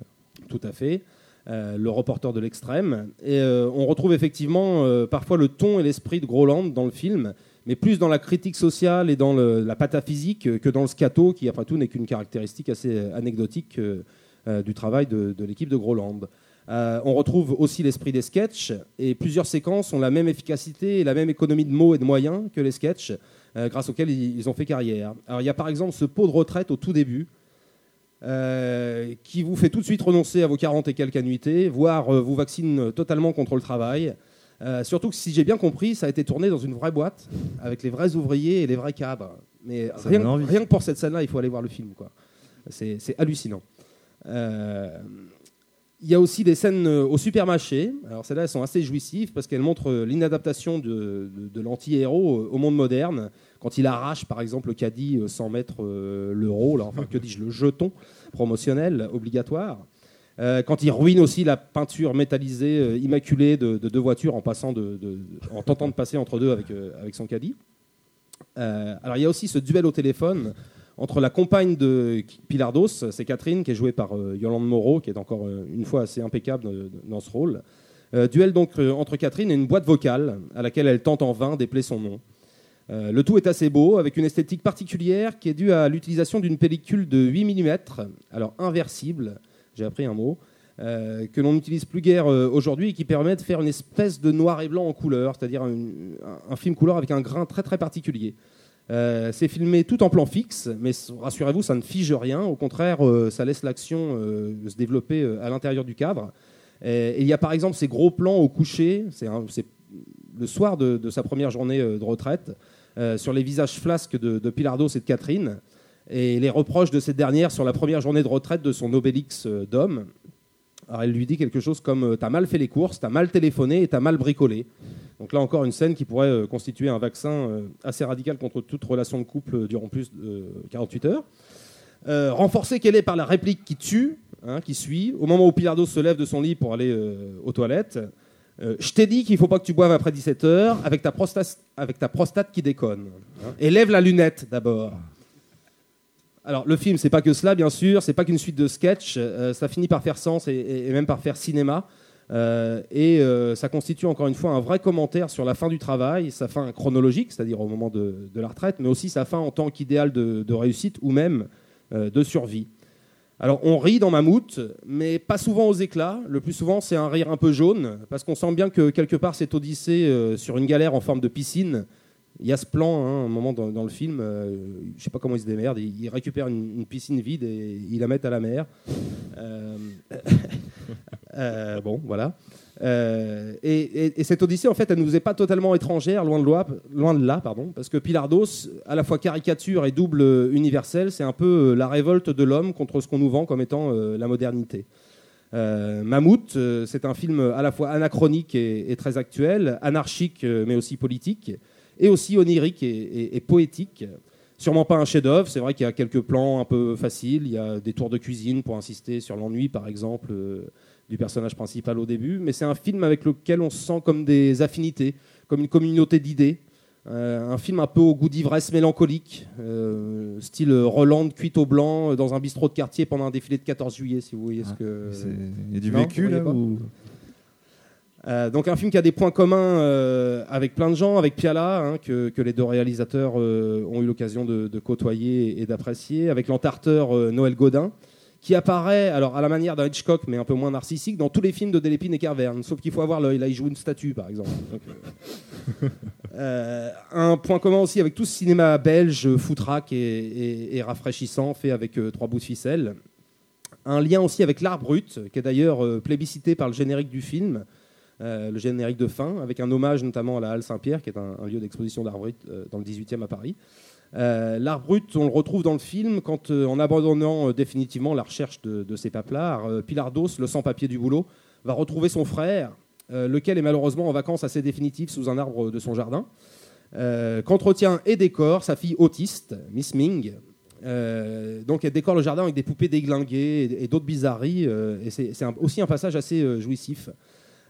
Tout à fait. Euh, le reporter de l'extrême. Et euh, on retrouve effectivement euh, parfois le ton et l'esprit de Groland dans le film, mais plus dans la critique sociale et dans le- la pataphysique euh, que dans le scato, qui après tout n'est qu'une caractéristique assez euh, anecdotique euh, euh, du travail de, de l'équipe de Groland. Euh, on retrouve aussi l'esprit des sketchs et plusieurs séquences ont la même efficacité et la même économie de mots et de moyens que les sketchs, euh, grâce auxquels ils, ils ont fait carrière. Alors il y a par exemple ce pot de retraite au tout début, euh, qui vous fait tout de suite renoncer à vos 40 et quelques annuités, voire vous vaccine totalement contre le travail. Surtout que si j'ai bien compris, ça a été tourné dans une vraie boîte, avec les vrais ouvriers et les vrais cadres. Mais rien, que pour cette scène-là, il faut aller voir le film. quoi. C'est c'est hallucinant. Euh, Il y a aussi des scènes euh, au supermarché. Alors celles-là, elles sont assez jouissives parce qu'elles montrent euh, l'inadaptation de, de- l'anti-héros euh, au monde moderne. Quand il arrache, par exemple, le caddie sans mettre l'euro, enfin que dis-je, le jeton promotionnel obligatoire. Quand il ruine aussi la peinture métallisée immaculée de, de deux voitures en passant en tentant de passer entre deux avec, son caddie. Alors il y a aussi ce duel au téléphone entre la compagne de Pilardos, c'est Catherine, qui est jouée par euh, Yolande Moreau, qui est encore euh, une fois assez impeccable dans ce rôle. Euh, duel donc entre Catherine et une boîte vocale à laquelle elle tente en vain d'épeler son nom. Le tout est assez beau, avec une esthétique particulière qui est due à l'utilisation d'une pellicule de 8 mm, alors inversible, j'ai appris un mot, que l'on n'utilise plus guère aujourd'hui et qui permet de faire une espèce de noir et blanc en couleur, c'est-à-dire un film couleur avec un grain très très particulier. Euh, c'est filmé tout en plan fixe, mais rassurez-vous, ça ne fige rien. Au contraire, euh, ça laisse l'action euh, se développer à l'intérieur du cadre. Il y a par exemple ces gros plans au coucher, c'est le soir de, sa première journée de retraite, sur les visages flasques de, de Pilardos et de Catherine, et les reproches de cette dernière sur la première journée de retraite de son Obélix d'homme. Alors elle lui dit quelque chose comme euh, T'as mal fait les courses, t'as mal téléphoné et t'as mal bricolé. Donc là encore une scène qui pourrait euh, constituer un vaccin euh, assez radical contre toute relation de couple durant plus de 48 heures. Renforcée qu'elle est par la réplique qui tue, hein, qui suit, au moment où Pilardo se lève de son lit pour aller aux toilettes. je t'ai dit qu'il ne faut pas que tu boives après 17 heures avec ta prostate, avec ta prostate qui déconne. hein. Et lève la lunette d'abord. Alors le film, c'est pas que cela, bien sûr, c'est pas qu'une suite de sketchs, euh, ça finit par faire sens et, même par faire cinéma. Euh, et euh, ça constitue encore une fois un vrai commentaire sur la fin du travail, sa fin chronologique, c'est-à-dire au moment de, la retraite, mais aussi sa fin en tant qu'idéal de, réussite ou même de survie. Alors on rit dans Mammouth, mais pas souvent aux éclats. Le plus souvent, c'est un rire un peu jaune, parce qu'on sent bien que quelque part, cette odyssée sur une galère en forme de piscine. Il y a ce plan, hein, un moment dans, dans le film, euh, je sais pas comment il se démerde, il, il récupère une, une piscine vide et il la met à la mer. Euh, [LAUGHS] euh, bon, voilà. Euh, et, et- et cette odyssée, en fait, elle ne nous est pas totalement étrangère, loin de, loi- loin de là, pardon, parce que Pilardos, à la fois caricature et double universel, c'est un peu la révolte de l'homme contre ce qu'on nous vend comme étant la modernité. Euh, Mammouth, euh, c'est un film à la fois anachronique et, et très actuel, anarchique euh, mais aussi politique, et aussi onirique et, et- et poétique. Sûrement pas un chef-d'œuvre, c'est vrai qu'il y a quelques plans un peu faciles, il y a des tours de cuisine pour insister sur l'ennui, par exemple, euh, du personnage principal au début, mais c'est un film avec lequel on se sent comme des affinités, comme une communauté d'idées. Euh, un film un peu au goût d'ivresse mélancolique, euh, style Roland cuite au blanc dans un bistrot de quartier pendant un défilé de 14 juillet, si vous voyez ce Ah, que. Il y a du vécu là ou... Euh, donc un film qui a des points communs euh, avec plein de gens, avec Piala, hein, que, les deux réalisateurs euh, ont eu l'occasion de, côtoyer et d'apprécier, avec l'entarteur Noël Godin, qui apparaît alors à la manière d'un Hitchcock, mais un peu moins narcissique, dans tous les films de Delépine et Carverne, sauf qu'il faut avoir l'œil. Là, il joue une statue, par exemple. Un point commun aussi avec tout ce cinéma belge, foutraque et, et- et rafraîchissant, fait avec trois bouts de ficelle. Un lien aussi avec l'art brut, qui est d'ailleurs plébiscité par le générique du film, euh, le générique de fin, avec un hommage notamment à la Halle Saint-Pierre, qui est un, lieu d'exposition d'art brut euh, dans le 18e à Paris. Euh, L'art brut, on le retrouve dans le film quand, euh, en abandonnant définitivement la recherche de, de ses paplards, Pilardos, le sans-papier du boulot, va retrouver son frère, lequel est malheureusement en vacances assez définitives sous un arbre de son jardin. Qu'entretient et décore sa fille autiste, Miss Ming. Donc elle décore le jardin avec des poupées déglinguées et, d'autres bizarreries. et c'est aussi un passage assez jouissif.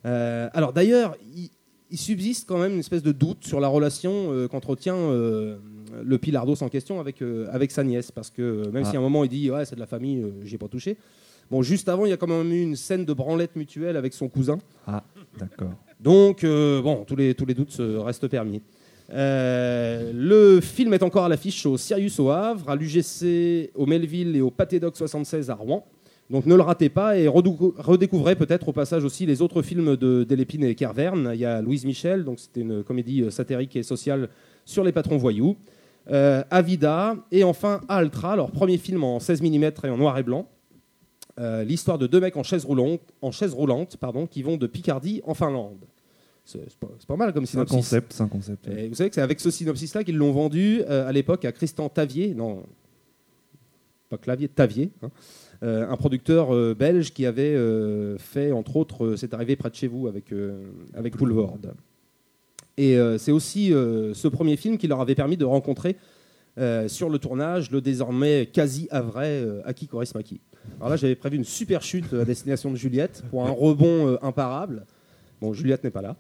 Euh, alors d'ailleurs, il, il subsiste quand même une espèce de doute sur la relation euh, qu'entretient euh, le Pilardos en question avec, avec sa nièce, parce que même Ah. si à un moment il dit ouais c'est de la famille, j'y ai pas touché. Bon, juste avant, il y a quand même eu une scène de branlette mutuelle avec son cousin. Ah, d'accord. Donc, bon, tous les, tous les doutes restent permis. Euh, le film est encore à l'affiche au Sirius au Havre, à l'UGC, au Melville et au Pâté Doc 76 à Rouen. Donc ne le ratez pas et redécouvrez peut-être au passage aussi les autres films de Delépine et Kervern. Il y a Louise Michel, donc c'était une comédie euh, satirique et sociale sur les patrons voyous. Euh, Avida et enfin Altra, leur premier film en 16 mm et en noir et blanc. Euh, L'histoire de deux mecs en chaise roulante, en chaise roulante pardon, qui vont de Picardie en Finlande. C'est pas, mal comme un synopsis. concept, c'est un concept. Et vous savez que c'est avec ce synopsis-là qu'ils l'ont vendu euh, à l'époque à Christian Tavier, non, pas Clavier, Tavier, hein, un producteur euh, belge qui avait euh, fait, entre autres, euh, C'est arrivé près de chez vous avec, euh, avec Boulevard. Et euh, c'est aussi euh, ce premier film qui leur avait permis de rencontrer euh, sur le tournage le désormais quasi avray euh, Aki Kaurismäki. Alors là, j'avais prévu une super chute à destination de Juliette pour un rebond euh, imparable. Bon, Juliette n'est pas là.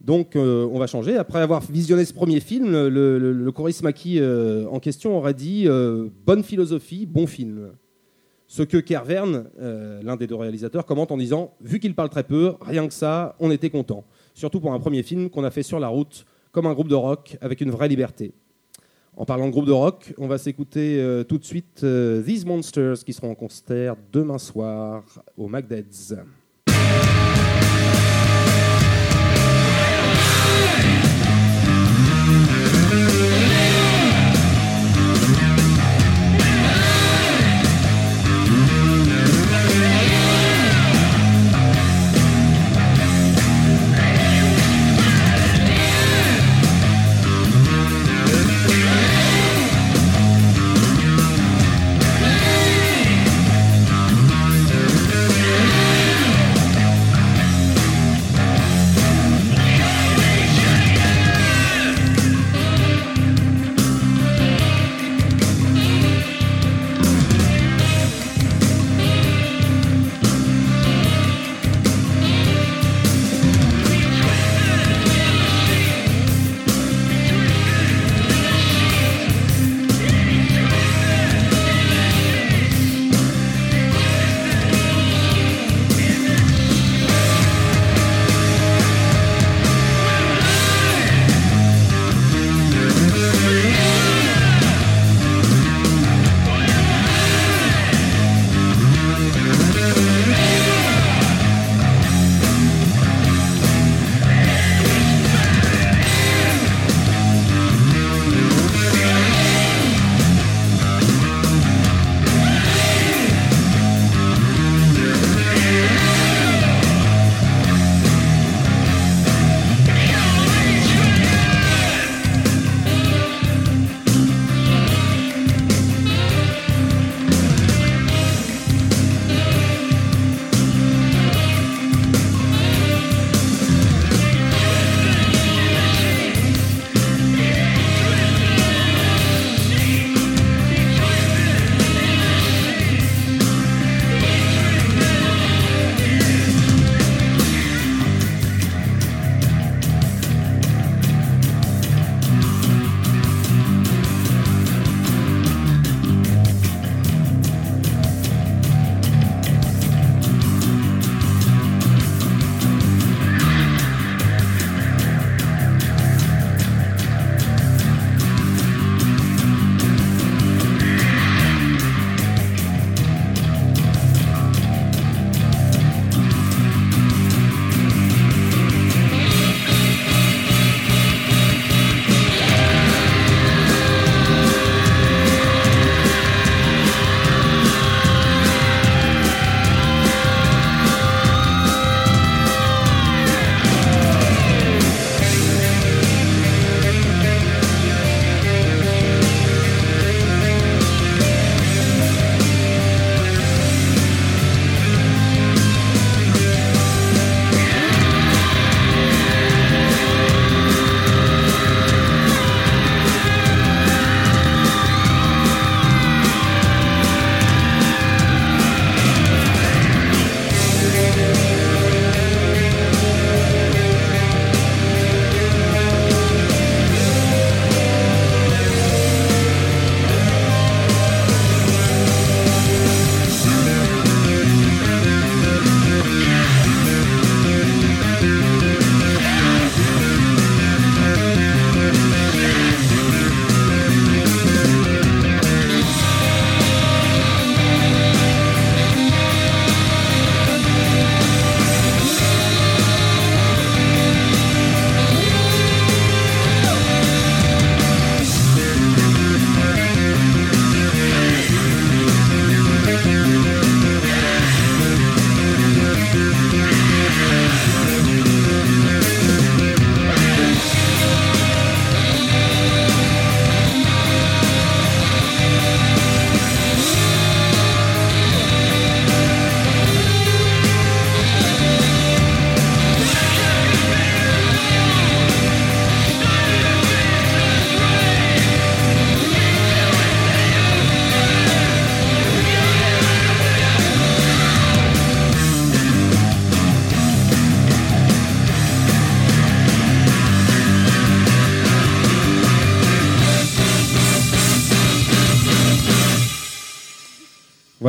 Donc, euh, on va changer. Après avoir visionné ce premier film, le, le, le Kaurismäki, euh, en question aurait dit euh, Bonne philosophie, bon film. Ce que Kervern, euh, l'un des deux réalisateurs, commente en disant Vu qu'il parle très peu, rien que ça, on était content. Surtout pour un premier film qu'on a fait sur la route, comme un groupe de rock, avec une vraie liberté. En parlant de groupe de rock, on va s'écouter euh, tout de suite euh, These Monsters qui seront en concert demain soir au McDead's.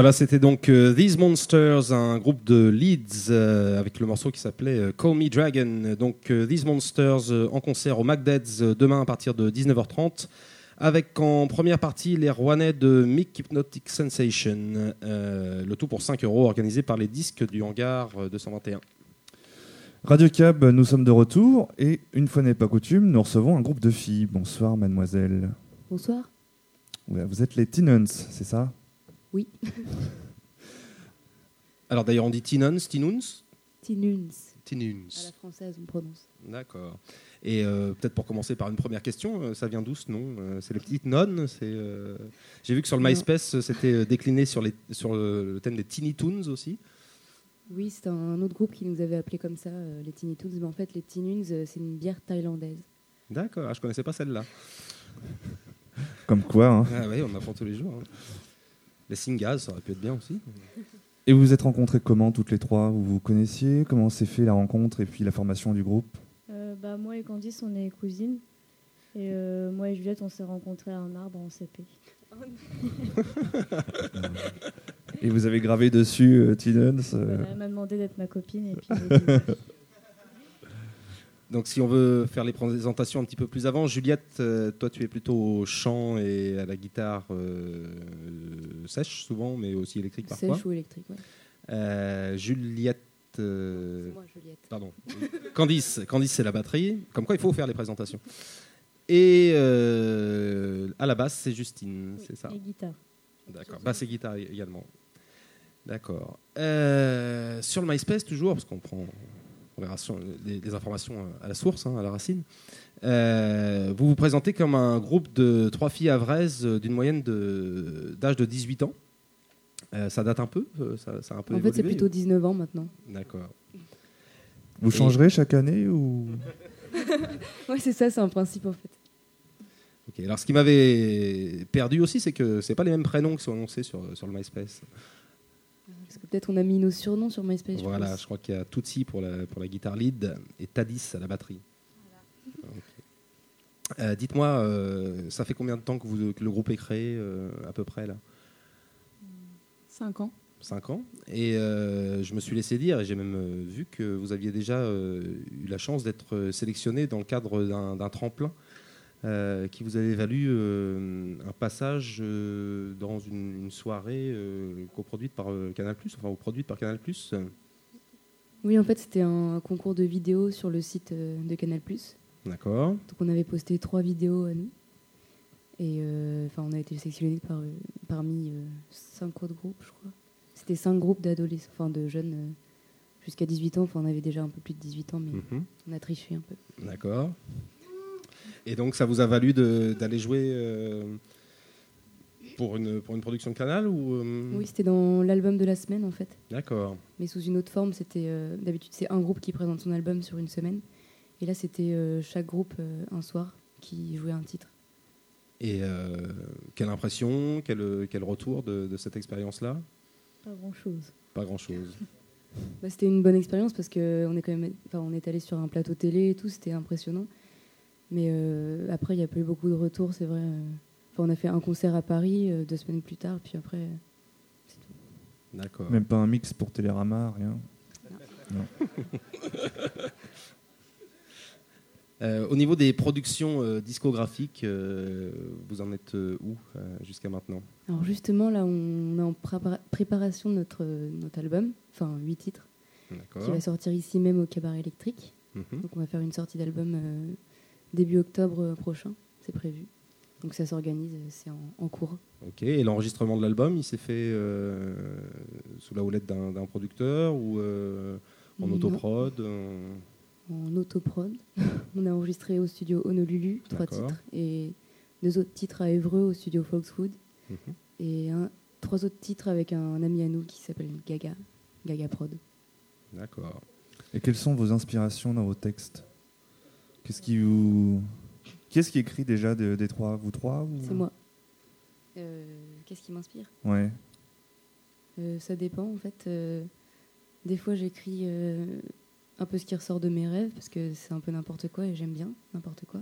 Voilà, c'était donc euh, These Monsters, un groupe de Leeds euh, avec le morceau qui s'appelait euh, Call Me Dragon. Donc euh, These Monsters euh, en concert au MacDeads euh, demain à partir de 19h30. Avec en première partie les Rouennais de Mick Hypnotic Sensation. Euh, le tout pour 5 euros, organisé par les disques du hangar euh, 221. Radio Cab, nous sommes de retour et une fois n'est pas coutume, nous recevons un groupe de filles. Bonsoir mademoiselle. Bonsoir. Ouais, Vous êtes les c'est ça? Oui. [LAUGHS] Alors d'ailleurs, on dit Tinuns, Tinuns Tinuns. À Tinuns. la française, on prononce. D'accord. Et euh, peut-être pour commencer par une première question, euh, ça vient d'où ce nom Euh, C'est les petites nonnes c'est, euh, J'ai vu que sur le Non. MySpace, c'était décliné sur, les, sur le, thème des Teeny Toons aussi. Oui, c'est un autre groupe qui nous avait appelé comme ça, les Tiny Toons. Mais en fait, les Tinuns, c'est une bière thaïlandaise. D'accord, ah, je connaissais pas celle-là. Comme quoi. hein. Ah oui, on apprend tous les jours. hein. Les Singas, ça aurait pu être bien aussi. Et vous vous êtes rencontrés comment toutes les trois? Vous vous connaissiez? Comment s'est fait la rencontre et puis la formation du groupe? Euh, bah, moi et Candice, on est cousines. Et euh, moi et Juliette, on s'est rencontrés à un arbre en CP. [LAUGHS] Et vous avez gravé dessus euh, Teenons euh, Voilà, elle m'a demandé d'être ma copine. Et puis [LAUGHS] Donc si on veut faire les présentations un petit peu plus avant, Juliette, euh, toi tu es plutôt au chant et à la guitare euh, sèche souvent, mais aussi électrique parfois. Sèche ou électrique, ouais. Euh, Juliette... euh, C'est moi, Juliette. Pardon. Candice, Candice c'est la batterie. Comme quoi, il faut faire les présentations. Et à la basse, c'est Justine, oui, c'est ça Et guitare. D'accord. Basse et guitare également. D'accord. Sur le MySpace, toujours, parce qu'on prend on verra sur les, les informations à la source, hein, à la racine, euh, vous vous présentez comme un groupe de trois filles havraises euh, d'une moyenne d'âge de, 18 ans. Euh, ça date un peu ça, ça a un peu En fait, c'est plutôt 19 ans maintenant. D'accord. Vous changerez chaque année ou [LAUGHS] Ouais, c'est ça, c'est un principe en fait. Ok, Alors, ce qui m'avait perdu aussi, c'est que c'est pas les mêmes prénoms qui sont annoncés sur, sur le MySpace. Peut-être on a mis nos surnoms sur MySpace. je Voilà, je crois qu'il y a Tutsi pour la, pour la guitare lead et Tadis à la batterie. Euh, Dites-moi, euh, ça fait combien de temps que, vous, que le groupe est créé, euh, à peu près là? 5 ans. 5 ans. Et euh, je me suis laissé dire, et j'ai même vu que vous aviez déjà euh, eu la chance d'être sélectionné dans le cadre d'un d'un tremplin euh, qui vous avait valu euh, un passage euh, dans une, une soirée coproduite par Canal+, enfin ou produite par Canal+. Oui, en fait, c'était un concours de vidéos sur le site de Canal+. D'accord. Donc on avait posté trois vidéos à nous. Et enfin, on a été sélectionnés par, parmi cinq autres groupes, je crois. C'était cinq groupes d'adolescents, enfin de jeunes jusqu'à 18 ans. Enfin, on avait déjà un peu plus de 18 ans, mais Mhm. on a triché un peu. D'accord. Et donc, ça vous a valu d'aller jouer euh, pour, une, pour une production de Canal ou euh, Oui, c'était dans l'album de la semaine, en fait. D'accord. Mais sous une autre forme, c'était euh, d'habitude c'est un groupe qui présente son album sur une semaine. Et là, c'était euh, chaque groupe euh, un soir qui jouait un titre. Et euh, quelle impression, quel, quel retour de, de cette expérience-là? Pas grand-chose. Pas grand-chose. [LAUGHS] Bah, c'était une bonne expérience parce que on est quand même, enfin, on est allé sur un plateau télé et tout, c'était impressionnant. Mais euh, après, il n'y a pas eu beaucoup de retours, c'est vrai. euh. Enfin, on a fait un concert à Paris euh, deux semaines plus tard, puis après, euh, c'est tout. D'accord. même pas un mix pour Télérama, rien [LAUGHS] Euh, au niveau des productions euh, discographiques, euh, vous en êtes euh, où euh, jusqu'à maintenant? Alors justement, là, on est en prépa- préparation de notre, euh, notre album, enfin huit titres, qui va sortir ici même au Cabaret électrique. Mhm. Donc on va faire une sortie d'album euh, début octobre euh, prochain, c'est prévu. Donc ça s'organise, euh, c'est en, en cours. Ok. Et l'enregistrement de l'album, il s'est fait euh, sous la houlette d'un producteur ou euh, en Non. autoprod euh, en autoprod. [LAUGHS] On a enregistré au studio Honolulu trois titres et deux autres titres à Évreux au studio Foxwood Mhm. et un, trois autres titres avec un ami à nous qui s'appelle Gaga, Gaga Prod. D'accord. Et quelles sont vos inspirations dans vos textes? Qu'est-ce qui vous qui est-ce qui écrit déjà de- des trois? Vous trois ou- C'est moi. Euh, Qu'est-ce qui m'inspire? Ouais. Euh, Ça dépend en fait. Euh, des fois j'écris un peu ce qui ressort de mes rêves parce que c'est un peu n'importe quoi et j'aime bien n'importe quoi.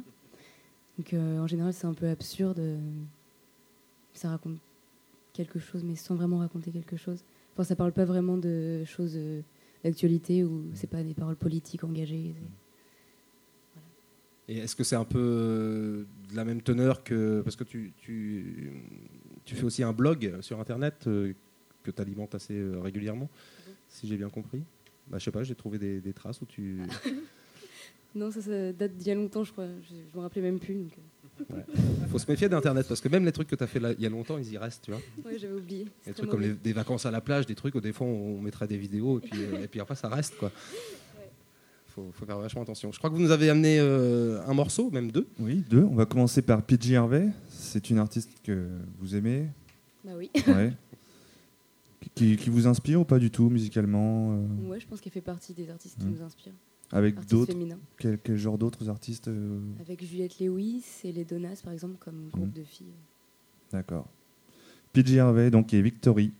Donc en général c'est un peu absurde. Ça raconte quelque chose, mais sans vraiment raconter quelque chose. Enfin, ça parle pas vraiment de choses d'actualité ou c'est pas des paroles politiques engagées. Et est-ce que c'est un peu euh, de la même teneur que. Parce que tu, tu, tu fais aussi un blog sur Internet euh, que tu alimentes assez euh, régulièrement, si j'ai bien compris? Bah, Je sais pas, j'ai trouvé des, des traces où tu. [LAUGHS] Non, ça, ça date d'il y a longtemps, je crois. Je, je me rappelais même plus. donc, Il faut se méfier d'Internet parce que même les trucs que tu as fait là, il y a longtemps, ils y restent, tu vois. Ouais, j'avais oublié. Des trucs comme les- des vacances à la plage, des trucs où des fois on mettrait des vidéos et puis, et puis après ça reste quoi. Faut, faut faire vachement attention. Je crois que vous nous avez amené euh, un morceau, même deux. Oui, deux. On va commencer par PG Harvey. C'est une artiste que vous aimez, Bah oui. ouais. qui, qui vous inspire ou pas du tout musicalement euh, Ouais, je pense qu'elle fait partie des artistes qui Mm. nous inspirent. Avec d'autres quel, quel genre d'autres artistes euh, Avec Juliette Lewis et les Donas, par exemple, comme groupe Mm. de filles. D'accord. PG Harvey, donc, et Victory.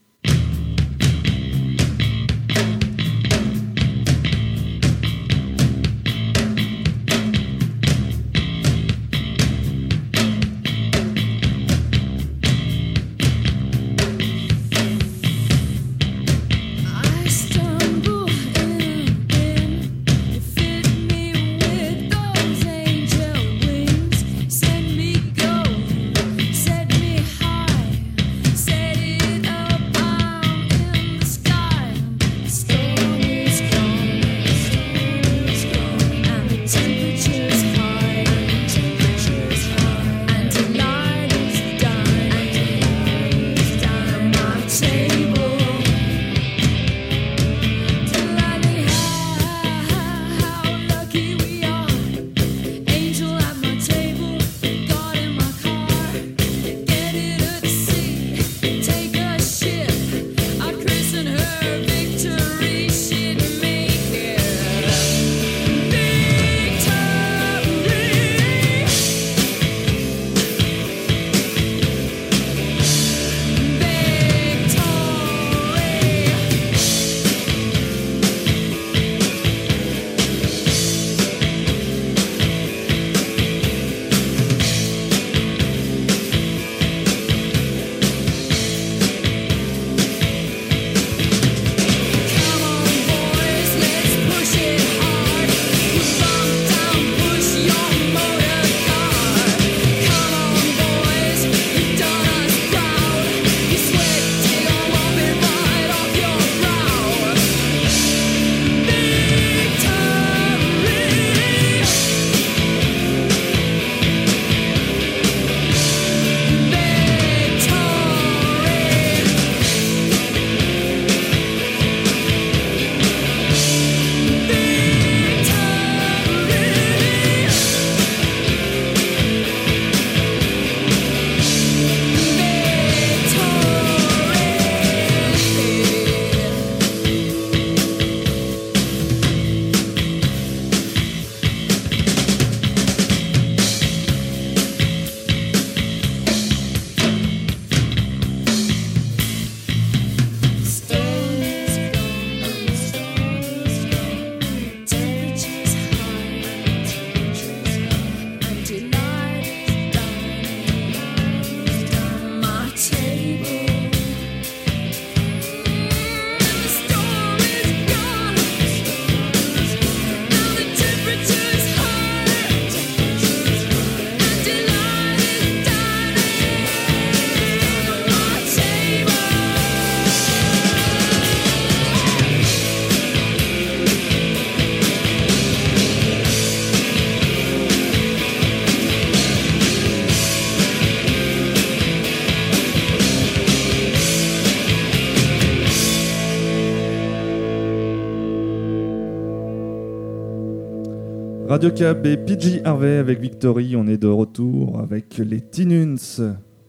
Radio Cab et PG Harvey avec Victory. On est de retour avec les Tinuns,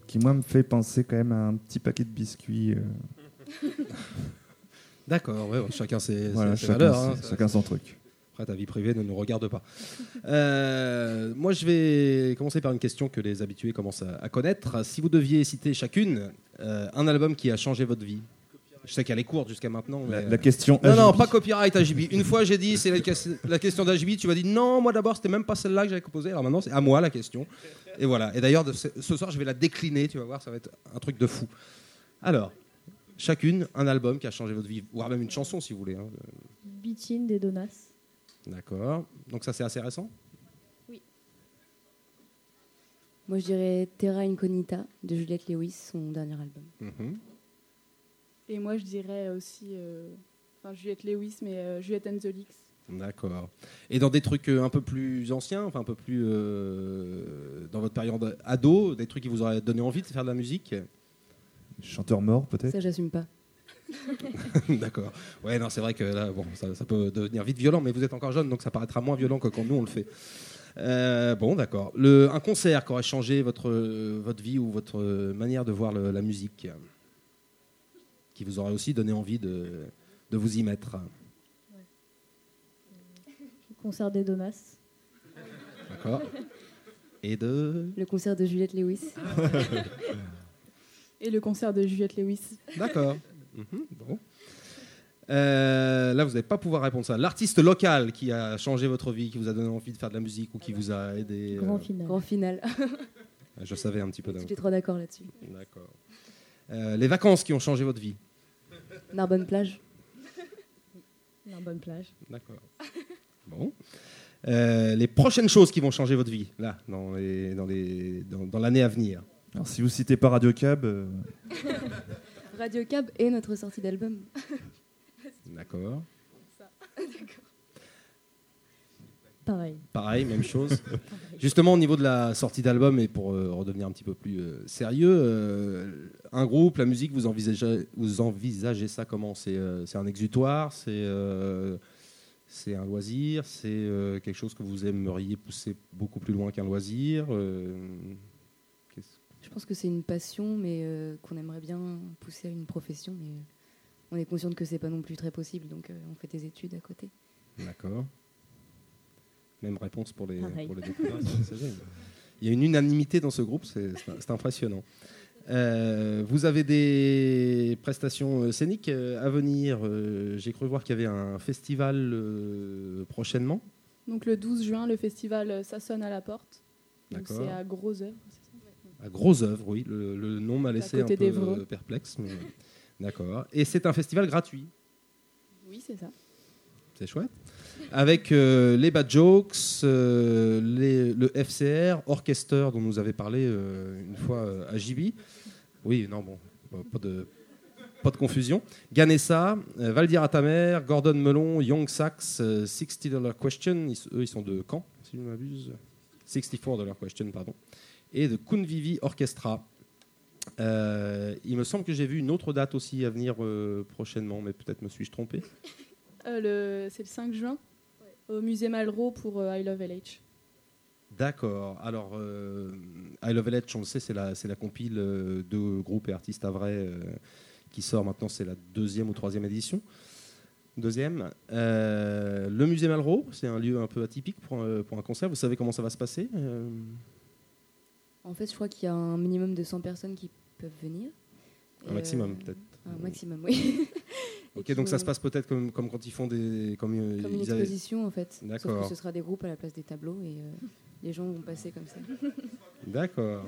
qui moi me fait penser quand même à un petit paquet de biscuits. euh, [LAUGHS] D'accord, ouais, chacun ses, voilà, ses chacun, valeurs. hein. ses- chacun son truc. Après, ta vie privée ne nous regarde pas. Euh, moi, je vais commencer par une question que les habitués commencent à, à connaître. Si vous deviez citer chacune euh, un album qui a changé votre vie, je sais qu'elle est courte jusqu'à maintenant. La, mais- la question. Non, non, pas copyright AJB. Une fois, j'ai dit c'est la, la question d'AJB. Tu m'as dit non, moi d'abord, c'était même pas celle-là que j'avais posée. Alors maintenant, c'est à moi la question. Et voilà. Et d'ailleurs, ce, soir, je vais la décliner. Tu vas voir, ça va être un truc de fou. Alors, chacune, un album qui a changé votre vie, voire même une chanson si vous voulez. hein. Bitin des Donas. D'accord. Donc ça c'est assez récent? Moi, je dirais Terra Incognita de Juliette Lewis, son dernier album. Mhm. Et moi, je dirais aussi, euh, enfin Juliette Lewis, mais euh, Juliette and the Leaks. D'accord. Et dans des trucs euh, un peu plus anciens, enfin un peu plus euh, dans votre période ado, des trucs qui vous auraient donné envie de faire de la musique? Chanteur mort, peut-être? Ça, j'assume pas. [LAUGHS] D'accord. Ouais, non, c'est vrai que là, bon, ça, ça peut devenir vite violent, mais vous êtes encore jeune, donc ça paraîtra moins violent que quand nous on le fait. Euh, bon, d'accord. Le- Un concert qui aurait changé votre, votre vie ou votre manière de voir le- la musique, qui vous aurait aussi donné envie de, de vous y mettre. Concert des Donas. D'accord. Et de. Le concert de Juliette Lewis. [LAUGHS] Et le concert de Juliette Lewis. D'accord. [LAUGHS] Mhm, bon. Euh, là, vous n'allez pas pouvoir répondre ça. L'artiste local qui a changé votre vie, qui vous a donné envie de faire de la musique ou qui vous a aidé. Grand euh, final. Grand final. Je savais un petit peu d'avance. les trois d'accord là-dessus. D'accord. Euh, les vacances qui ont changé votre vie. Narbonne plage. [LAUGHS] La bonne plage. D'accord. [LAUGHS] Bon. Euh, les prochaines choses qui vont changer votre vie, là, dans les- dans les- dans- dans l'année à venir. Alors, si vous citez pas Radio Cab, euh, [LAUGHS] Radio Cab et notre sortie d'album. D'accord. Pareil. Pareil, même [LAUGHS] chose. Justement, au niveau de la sortie d'album, et pour euh, redevenir un petit peu plus euh, sérieux, euh, un groupe, la musique, vous envisagez, vous envisagez ça comment? C'est euh, c'est un exutoire C'est euh, c'est un loisir C'est euh, quelque chose que vous aimeriez pousser beaucoup plus loin qu'un loisir euh, Je pense que c'est une passion, mais euh, qu'on aimerait bien pousser à une profession. Mais euh, on est consciente que c'est pas non plus très possible, donc euh, on fait des études à côté. D'accord. Même réponse pour les, Pareil. pour les. [LAUGHS] Il y a une unanimité dans ce groupe, c'est impressionnant. Euh, vous avez des prestations euh, scéniques euh, à venir. J'ai cru voir qu'il y avait un festival prochainement. Donc le 12 juin, le festival Ça sonne à la porte. C'est à Gros œuvre. À Gros œuvre, oui. Le, le nom m'a laissé un peu perplexe. mais- D'accord. Et c'est un festival gratuit. Oui, c'est ça. C'est chouette. Avec euh, les Bad Jokes, euh, le FCR, Orchester, dont nous avait parlé euh, une fois à JB. Oui, non, bon, pas de, pas de confusion. Ganessa, Valdir à ta mère, Gordon Melon, Young Sax, euh, 60 Dollar Question, eux ils sont de Caen, si je ne m'abuse. 64 Dollar Question, pardon. Et de Kunvivi Orchestra. Il me semble que j'ai vu une autre date aussi à venir prochainement, mais peut-être me suis-je trompé. Euh, c'est le 5 juin au musée Malraux pour euh, I Love LH. D'accord. Alors, euh, I Love LH, on le sait, c'est la, c'est la compile euh, de groupes et artistes à vrai euh, qui sort maintenant. C'est la deuxième ou troisième édition. Deuxième. Euh, le musée Malraux, c'est un lieu un peu atypique pour un, pour un concert. Vous savez comment ça va se passer Euh, En fait, je crois qu'il y a un minimum de 100 personnes qui peuvent venir. Un maximum, euh, peut-être. Un maximum, oui. [LAUGHS] Ok, donc ça se passe peut-être comme, comme quand ils font des. Comme, euh, Comme une ils avaient- exposition, en fait. Sauf D'accord. que ce sera des groupes à la place des tableaux et euh, les gens vont passer comme ça. [LAUGHS] D'accord.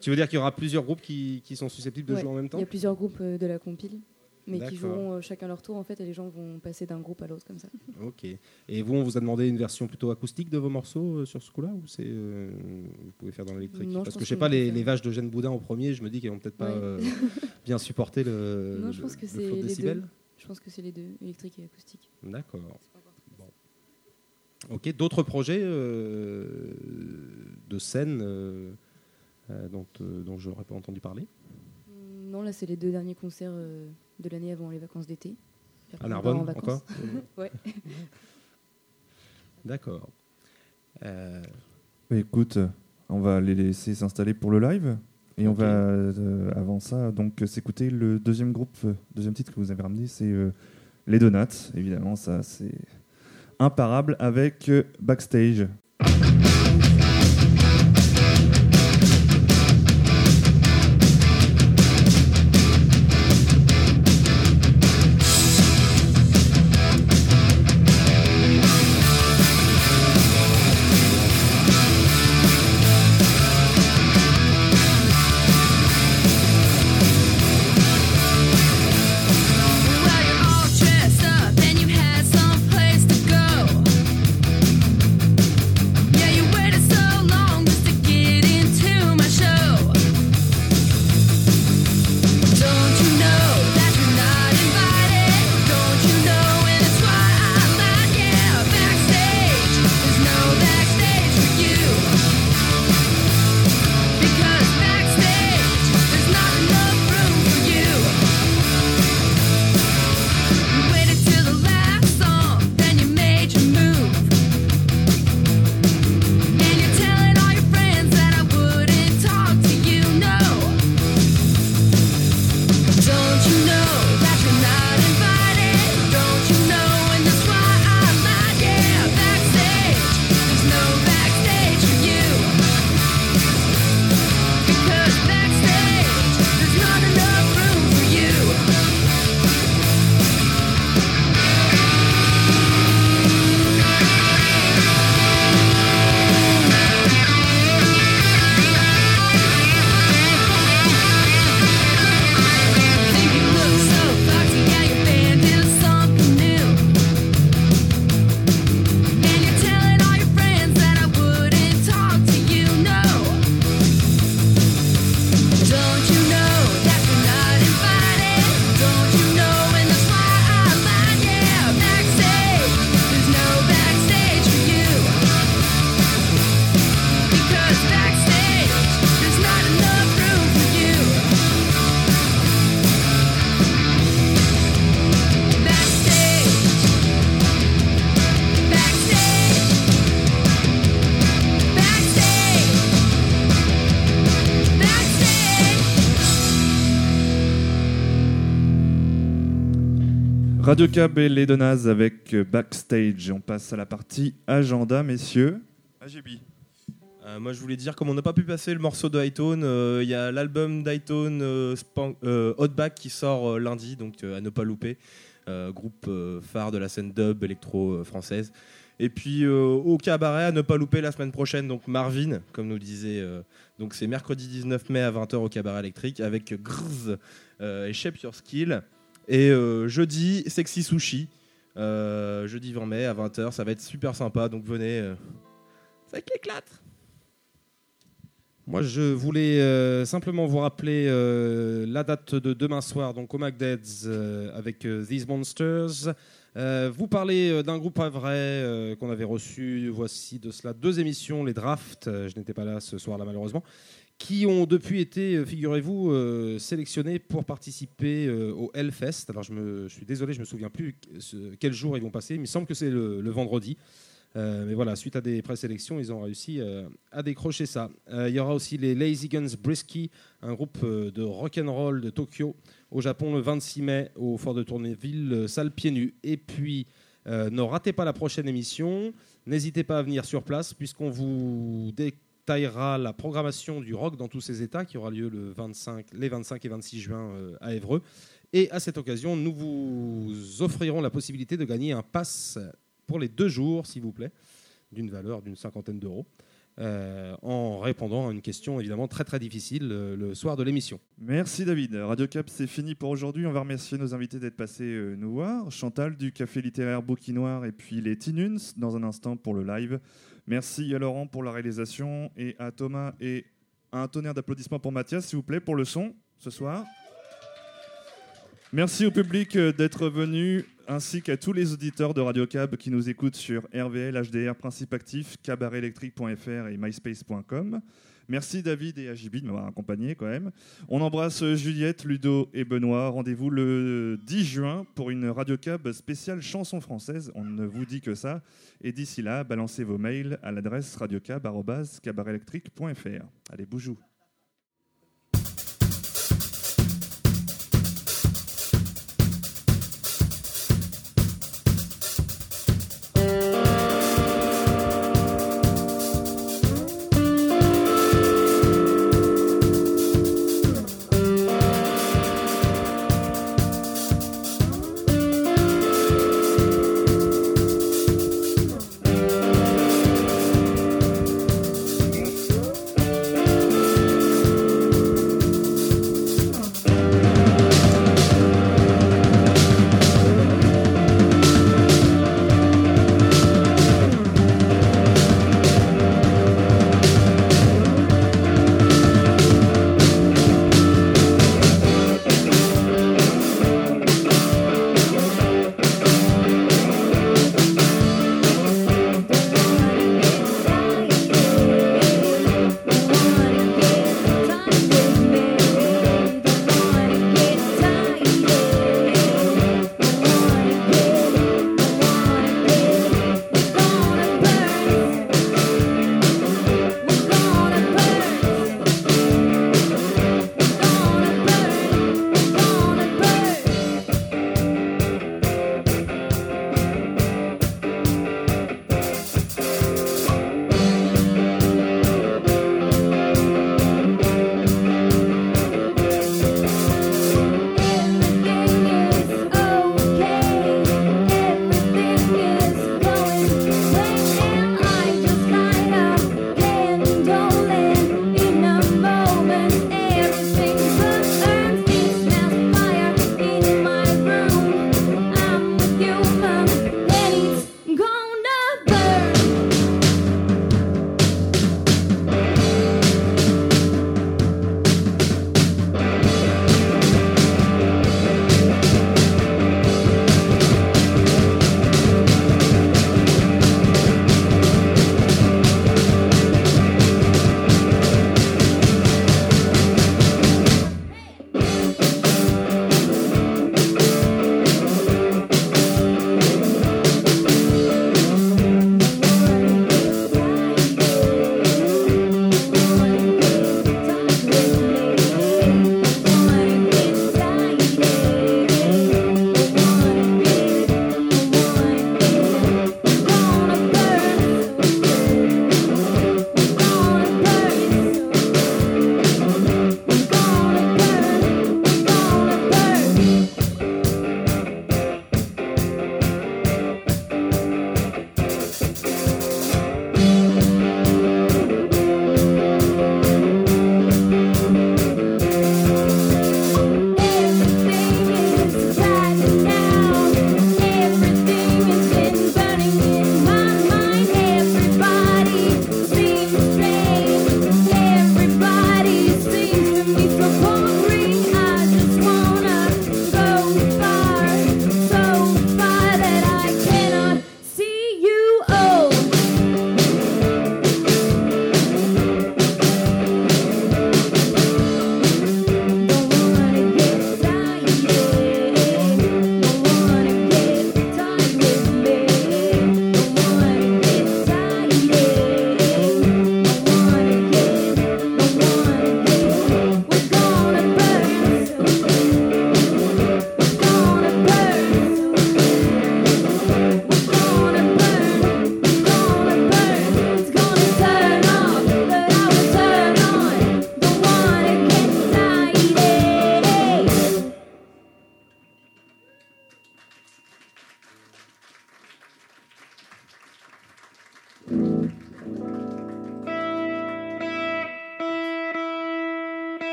tu veux dire qu'il y aura plusieurs groupes qui, qui sont susceptibles de Ouais, jouer en même temps? Il y a plusieurs groupes euh, de la compile, mais qui joueront euh, chacun leur tour, en fait, et les gens vont passer d'un groupe à l'autre comme ça. [LAUGHS] Ok. Et vous, on vous a demandé une version plutôt acoustique de vos morceaux euh, sur ce coup-là ou c'est euh, vous pouvez faire dans l'électrique Parce que pense je sais pas les, les vaches de Jeanne Boudin au premier, je me dis qu'elles vont peut-être pas Ouais. euh, [LAUGHS] bien supporter le, non, je pense que c'est les deux. Je pense que c'est les deux, électrique et acoustique. D'accord. Bon. Ok. D'autres projets de scène dont, dont je n'aurais pas entendu parler? Non, là, c'est les deux derniers concerts euh, de l'année avant les vacances d'été. À Narbonne en vacances. encore [LAUGHS] Ouais. [LAUGHS] D'accord. Euh, écoute, on va les laisser s'installer pour le live. Et on va, euh, avant ça, donc s'écouter le deuxième groupe, euh, deuxième titre que vous avez ramené, c'est euh, Les Donuts. Évidemment, ça, c'est imparable avec euh, Backstage. Backstage Radio Cab et les Donaz avec euh, Backstage. On passe à la partie agenda, messieurs. AGB. Euh, moi, je voulais dire, comme on n'a pas pu passer le morceau de Hightone, euh, il y a l'album d'Hightone euh, Hotback qui sort lundi, donc à ne pas louper. Groupe phare de la scène dub électro française. Et puis au cabaret à ne pas louper la semaine prochaine, donc Marvin, comme nous disait. donc c'est mercredi 19 mai à 20h au cabaret électrique avec Grz et Shape Your Skill. Et euh, jeudi, Sexy Sushi. Euh, jeudi 20 mai à 20h, ça va être super sympa, donc venez. euh, ça éclate. Moi, je voulais simplement vous rappeler la date de demain soir, donc au McDead's avec These Monsters. Vous parlez d'un groupe à vrai qu'on avait reçu, voici de cela deux émissions, les drafts, je n'étais pas là ce soir-là malheureusement, qui ont depuis été, euh, figurez-vous, euh, sélectionnés pour participer euh, au Hellfest. Alors je, me, je suis désolé, je me souviens plus quel jour ils vont passer, il me semble que c'est le, vendredi. Mais voilà, suite à des présélections, ils ont réussi à décrocher ça. Il y aura aussi les Lazy Guns Brisky, un groupe de rock and roll de Tokyo, au Japon le 26 mai au Fort de Tourneville, salle pieds nus. Et puis, ne ratez pas la prochaine émission. N'hésitez pas à venir sur place, puisqu'on vous détaillera la programmation du rock dans tous ces états, qui aura lieu le 25, les 25 et 26 juin euh, à Évreux. Et à cette occasion, nous vous offrirons la possibilité de gagner un pass pour les deux jours, s'il vous plaît, d'une valeur d'une cinquantaine d'euros, euh, en répondant à une question évidemment très très difficile euh, le soir de l'émission. Merci David. Radio Cap, c'est fini pour aujourd'hui. On va remercier nos invités d'être passés nous voir. Chantal du Café littéraire Bouquinoir et puis les Tinuns dans un instant pour le live. Merci à Laurent pour la réalisation et à Thomas et un tonnerre d'applaudissements pour Mathias, s'il vous plaît, pour le son ce soir. Merci au public euh, d'être venu, ainsi qu'à tous les auditeurs de Radio Cab qui nous écoutent sur RVL, HDR, Principe Actif, cabaretélectrique.fr et myspace.com. Merci David et Agibi de m'avoir accompagné quand même. On embrasse Juliette, Ludo et Benoît. Rendez-vous le 10 juin pour une Radio Cab spéciale chanson française. On ne vous dit que ça. Et d'ici là, balancez vos mails à l'adresse radiocab.cabaretélectrique.fr. Allez, boujou.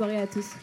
Soirée à tous.